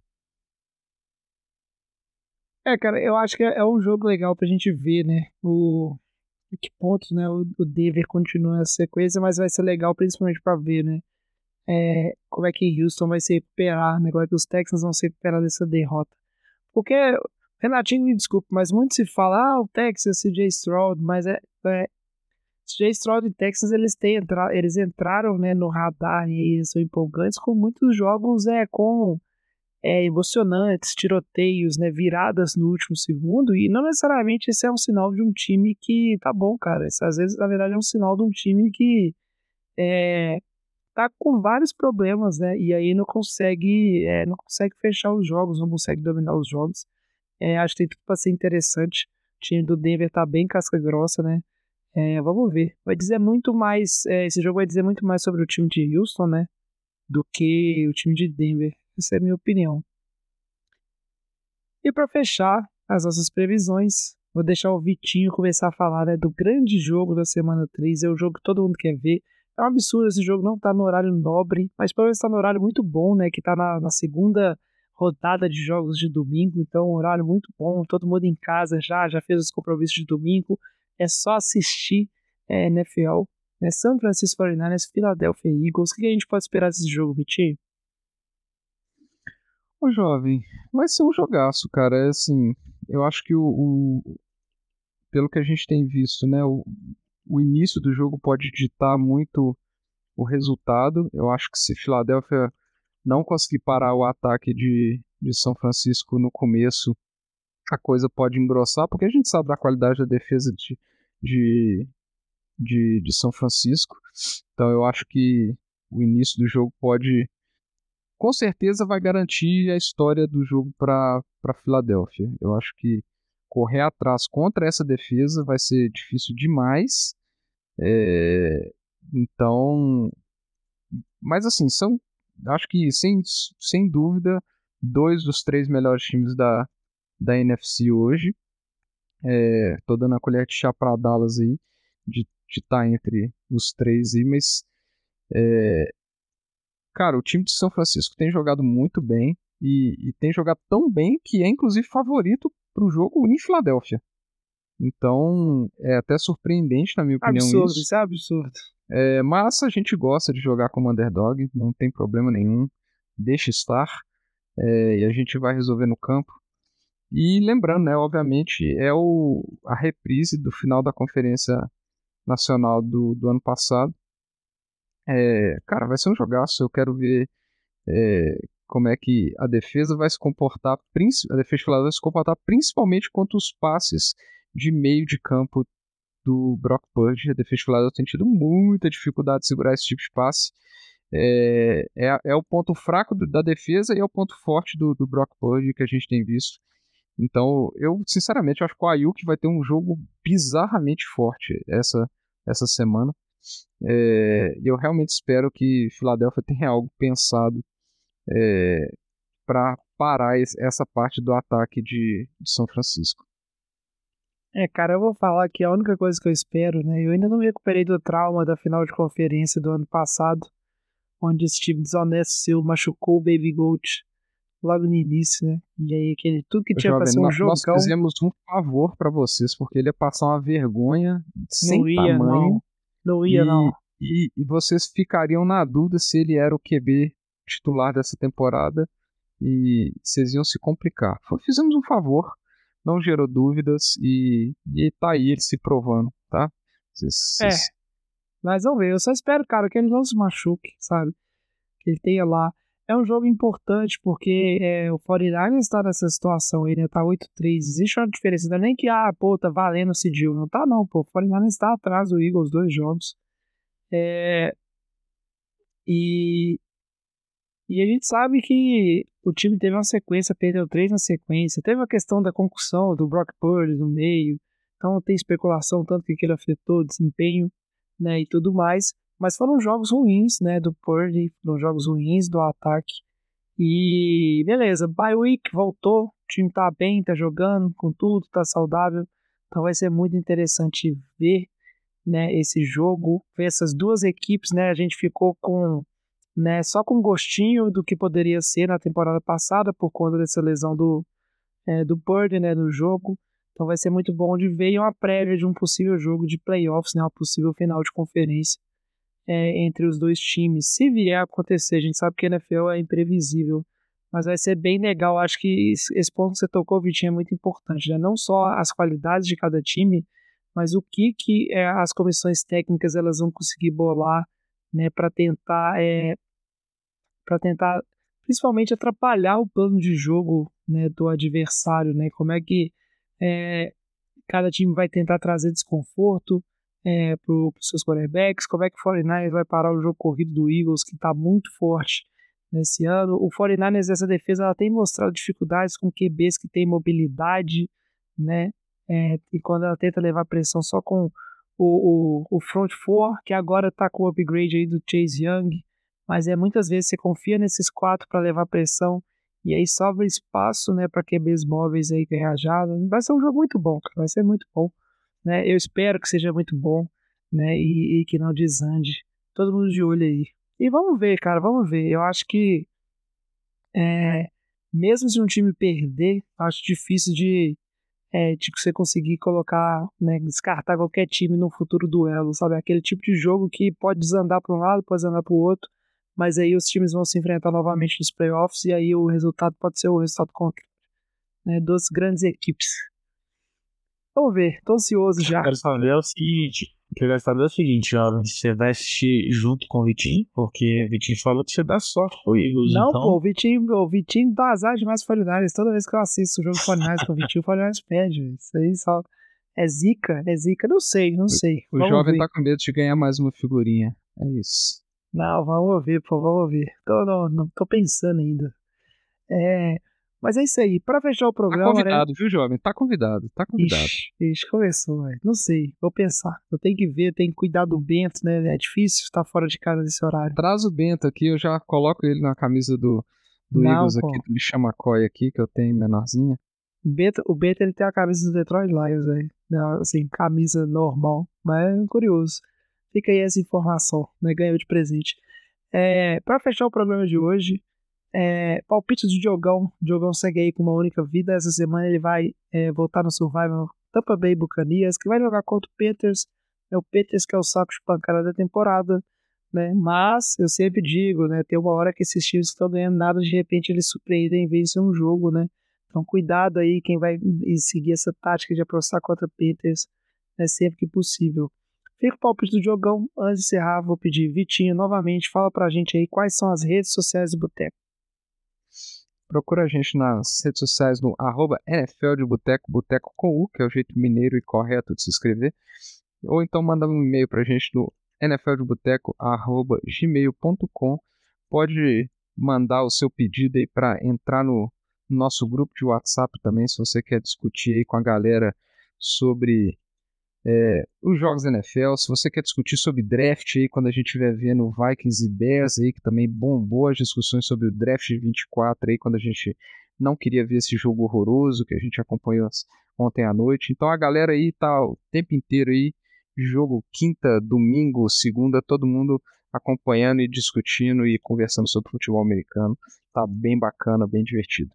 É, cara, eu acho que é, é um jogo legal pra gente ver, né, o que pontos, né, o, o Denver continua a sequência, mas vai ser legal principalmente pra ver, né, é, como é que Houston vai se recuperar, né? Como é que os Texans vão se recuperar dessa derrota. Porque, Renatinho, me desculpe, mas muito se fala, ah, o Texas, CJ Stroud, mas é, é CJ Stroud e Texans, eles, têm eles entraram né, no radar e são empolgantes com muitos jogos é, com é, emocionantes, tiroteios, né, viradas no último segundo, e não necessariamente esse é um sinal de um time que tá bom, cara. Isso, às vezes, na verdade, é um sinal de um time que é, tá com vários problemas, né? E aí não consegue, é, não consegue fechar os jogos, não consegue dominar os jogos. É, acho que tem tudo para ser interessante. O time do Denver tá bem casca grossa, né? É, vamos ver. Vai dizer muito mais. É, esse jogo vai dizer muito mais sobre o time de Houston, né? Do que o time de Denver. Essa é a minha opinião. E para fechar as nossas previsões, vou deixar o Vitinho começar a falar né, do grande jogo da semana 3. É o jogo que todo mundo quer ver. É um absurdo esse jogo não tá no horário nobre, mas pelo menos tá no horário muito bom, né? Que tá na, na segunda rodada de jogos de domingo, então um horário muito bom, todo mundo em casa já, já fez os compromissos de domingo, é só assistir é, NFL, né? São Francisco 49ers, Philadelphia Eagles, o que a gente pode esperar desse jogo, Vitinho? Ô jovem, vai ser um jogaço, cara, é assim, eu acho que o, o pelo que a gente tem visto, né, o, o início do jogo pode ditar muito o resultado. Eu acho que se Filadélfia não conseguir parar o ataque de, de São Francisco no começo, a coisa pode engrossar, porque a gente sabe da qualidade da defesa de, de, de, de São Francisco. Então eu acho que o início do jogo pode. Com certeza vai garantir a história do jogo para Filadélfia. Eu acho que correr atrás contra essa defesa vai ser difícil demais. É, então, mas assim, são, acho que sem, sem dúvida, dois dos três melhores times da, da NFC hoje. É, dando a colher de chá para Dallas aí, de estar tá entre os três aí, mas é, cara, o time de São Francisco tem jogado muito bem e, e tem jogado tão bem que é inclusive favorito para o jogo em Filadélfia. Então, é até surpreendente, na minha opinião. Absurdo, isso, isso é absurdo. É, mas a gente gosta de jogar como underdog, não tem problema nenhum. Deixa estar. É, e a gente vai resolver no campo. E lembrando, né, obviamente, é o, a reprise do final da Conferência Nacional do, do ano passado. É, cara, vai ser um jogaço. Eu quero ver é, como é que a defesa vai se comportar, a defesa de vai se comportar principalmente contra os passes de meio de campo do Brock Purdy. A defesa de tem tido muita dificuldade de segurar esse tipo de passe. É, é, é o ponto fraco do, da defesa e é o ponto forte do, do Brock Purdy que a gente tem visto. Então, eu sinceramente acho que o Ayuk vai ter um jogo bizarramente forte essa, essa semana. É, eu realmente espero que Filadélfia tenha algo pensado é, para parar essa parte do ataque de, de, São Francisco. É, cara, eu vou falar que a única coisa que eu espero, né? Eu ainda não me recuperei do trauma da final de conferência do ano passado, onde esse time desonesto seu machucou o Baby Gold logo no início, né? E aí aquele, tudo que tinha pra jovem, ser um nós, nós fizemos um favor pra vocês, porque ele ia passar uma vergonha sem ia, tamanho. não. Não ia, e, não. E, e vocês ficariam na dúvida se ele era o QB titular dessa temporada e vocês iam se complicar. Fizemos um favor, não gerou dúvidas e, e tá aí ele se provando, tá? Vocês- É. Mas vamos ver, eu só espero, cara, que ele não se machuque, sabe? Que ele tenha lá. É um jogo importante porque é, o 49ers está nessa situação aí, né? Tá 8-3. Existe uma diferença. Não é nem que, ah, pô, tá valendo o Cedil. Não tá, não, pô. O 49ers está atrás do Eagles dois jogos. É, e, e a gente sabe que o time teve uma sequência, perdeu três na sequência. Teve a questão da concussão do Brock Purdy no meio. Então tem especulação tanto que ele afetou o desempenho né, e tudo mais. Mas foram jogos ruins, né, do Purdy, foram jogos ruins do ataque. E beleza, bye week voltou, o time tá bem, tá jogando com tudo, tá saudável. Então vai ser muito interessante ver, né, esse jogo, ver essas duas equipes, né? A gente ficou com, né, só com gostinho do que poderia ser na temporada passada por conta dessa lesão do é, do Purdy, né, no jogo. Então vai ser muito bom de ver e uma prévia de um possível jogo de playoffs, né, uma possível final de conferência é, entre os dois times. Se vier a acontecer, a gente sabe que a NFL é imprevisível, mas vai ser bem legal. Acho que esse ponto que você tocou, Vitinho, é muito importante. Né? Não só as qualidades de cada time, mas o que, que é, as comissões técnicas elas vão conseguir bolar né, para tentar, é, para tentar, principalmente atrapalhar o plano de jogo né, do adversário, né? Como é que é, cada time vai tentar trazer desconforto é, para os seus quarterbacks, como é que o 49ers vai parar o jogo corrido do Eagles, que está muito forte nesse ano. O 49ers, essa defesa, ela tem mostrado dificuldades com QBs que têm mobilidade, né? É, e quando ela tenta levar pressão só com o, o, o front four, que agora está com o upgrade aí do Chase Young, mas é muitas vezes você confia nesses quatro para levar pressão e aí sobra espaço, né, para QBs móveis aí que reajada. Vai ser um jogo muito bom, vai ser muito bom, né? Eu espero que seja muito bom, né, e, e que não desande. Todo mundo de olho aí. E vamos ver, cara, vamos ver. Eu acho que é, mesmo se um time perder, acho difícil de é, de você conseguir colocar, né, descartar qualquer time no futuro duelo, sabe? Aquele tipo de jogo que pode desandar para um lado, pode desandar para o outro, mas aí os times vão se enfrentar novamente nos playoffs e aí o resultado pode ser o resultado contrário, né? Duas grandes equipes. Vamos ver, tô ansioso já. Quero saber é o seguinte. O que eu quero saber é o seguinte, jovem. Você vai assistir junto com o Vitinho? Porque o Vitinho falou que você dá sorte pro Eagles. Não, então... pô, o Vitinho, o Vitinho dá azar demais pro 49ers. Toda vez que eu assisto o jogo 49ers com o Vitinho, o 49ers perde. Isso aí só. É zica? É zica? Não sei, não sei. O Vamos jovem ver. tá com medo de ganhar mais uma figurinha. É isso. Não, vamos ouvir, pô, vamos ouvir. Tô, não, não tô pensando ainda. É, mas é isso aí. Pra fechar o Tá programa, né? convidado, viu, jovem? Tá convidado, tá convidado. Ixi, ixi, começou, velho. Não sei, vou pensar. Eu tenho que ver, tenho que cuidar do Bento, né? É difícil estar fora de casa nesse horário. Traz o Bento aqui, eu já coloco ele na camisa do, do Não, Eagles pô. aqui, do Lixamacói aqui, que eu tenho menorzinha. O Bento, o Bento ele tem a camisa do Detroit Lions, velho. Não, Assim, camisa normal. Mas é curioso. Fica aí essa informação, né? Ganhou de presente. É, pra fechar o programa de hoje, é, palpite do Diogão. O Diogão segue aí com uma única vida. Essa semana ele vai é, voltar no Survival Tampa Bay Buccaneers, que vai jogar contra o Peters. É o Peters que é o saco de pancada da temporada. Né? Mas eu sempre digo, né? Tem uma hora que esses times estão ganhando nada, de repente eles surpreendem e vencem um jogo, né? Então cuidado aí quem vai seguir essa tática de apostar contra Peters né, sempre que possível. Fica o palpite do Diogão. Antes de encerrar, vou pedir Vitinho novamente, fala pra gente aí quais são as redes sociais do Boteco. Procura a gente nas redes sociais no arroba NFL de Boteco, Boteco com U, que é o jeito mineiro e correto de se escrever. Ou então manda um e-mail pra gente no nfldeboteco.gmail.com Pode mandar o seu pedido aí para entrar no nosso grupo de WhatsApp também, se você quer discutir aí com a galera sobre é, os jogos da NFL, se você quer discutir sobre draft aí, quando a gente estiver vendo Vikings e Bears aí, que também bombou as discussões sobre o draft de 24 aí, quando a gente não queria ver esse jogo horroroso que a gente acompanhou ontem à noite. Então a galera aí tá o tempo inteiro aí, jogo quinta, domingo, segunda, todo mundo acompanhando e discutindo e conversando sobre futebol americano. Tá bem bacana, bem divertido.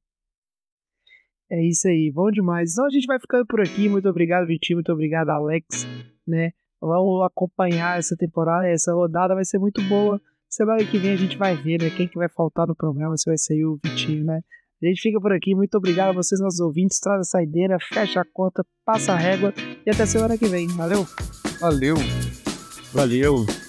É isso aí, bom demais. Então a gente vai ficando por aqui. Muito obrigado, Vitinho. Muito obrigado, Alex. Né? Vamos acompanhar essa temporada. Essa rodada vai ser muito boa. Semana que vem a gente vai ver né, quem que vai faltar no programa, se vai ser o Vitinho, né? A gente fica por aqui. Muito obrigado a vocês, nossos ouvintes. Traz a saideira, fecha a conta, passa a régua e até semana que vem. Valeu! Valeu! Valeu!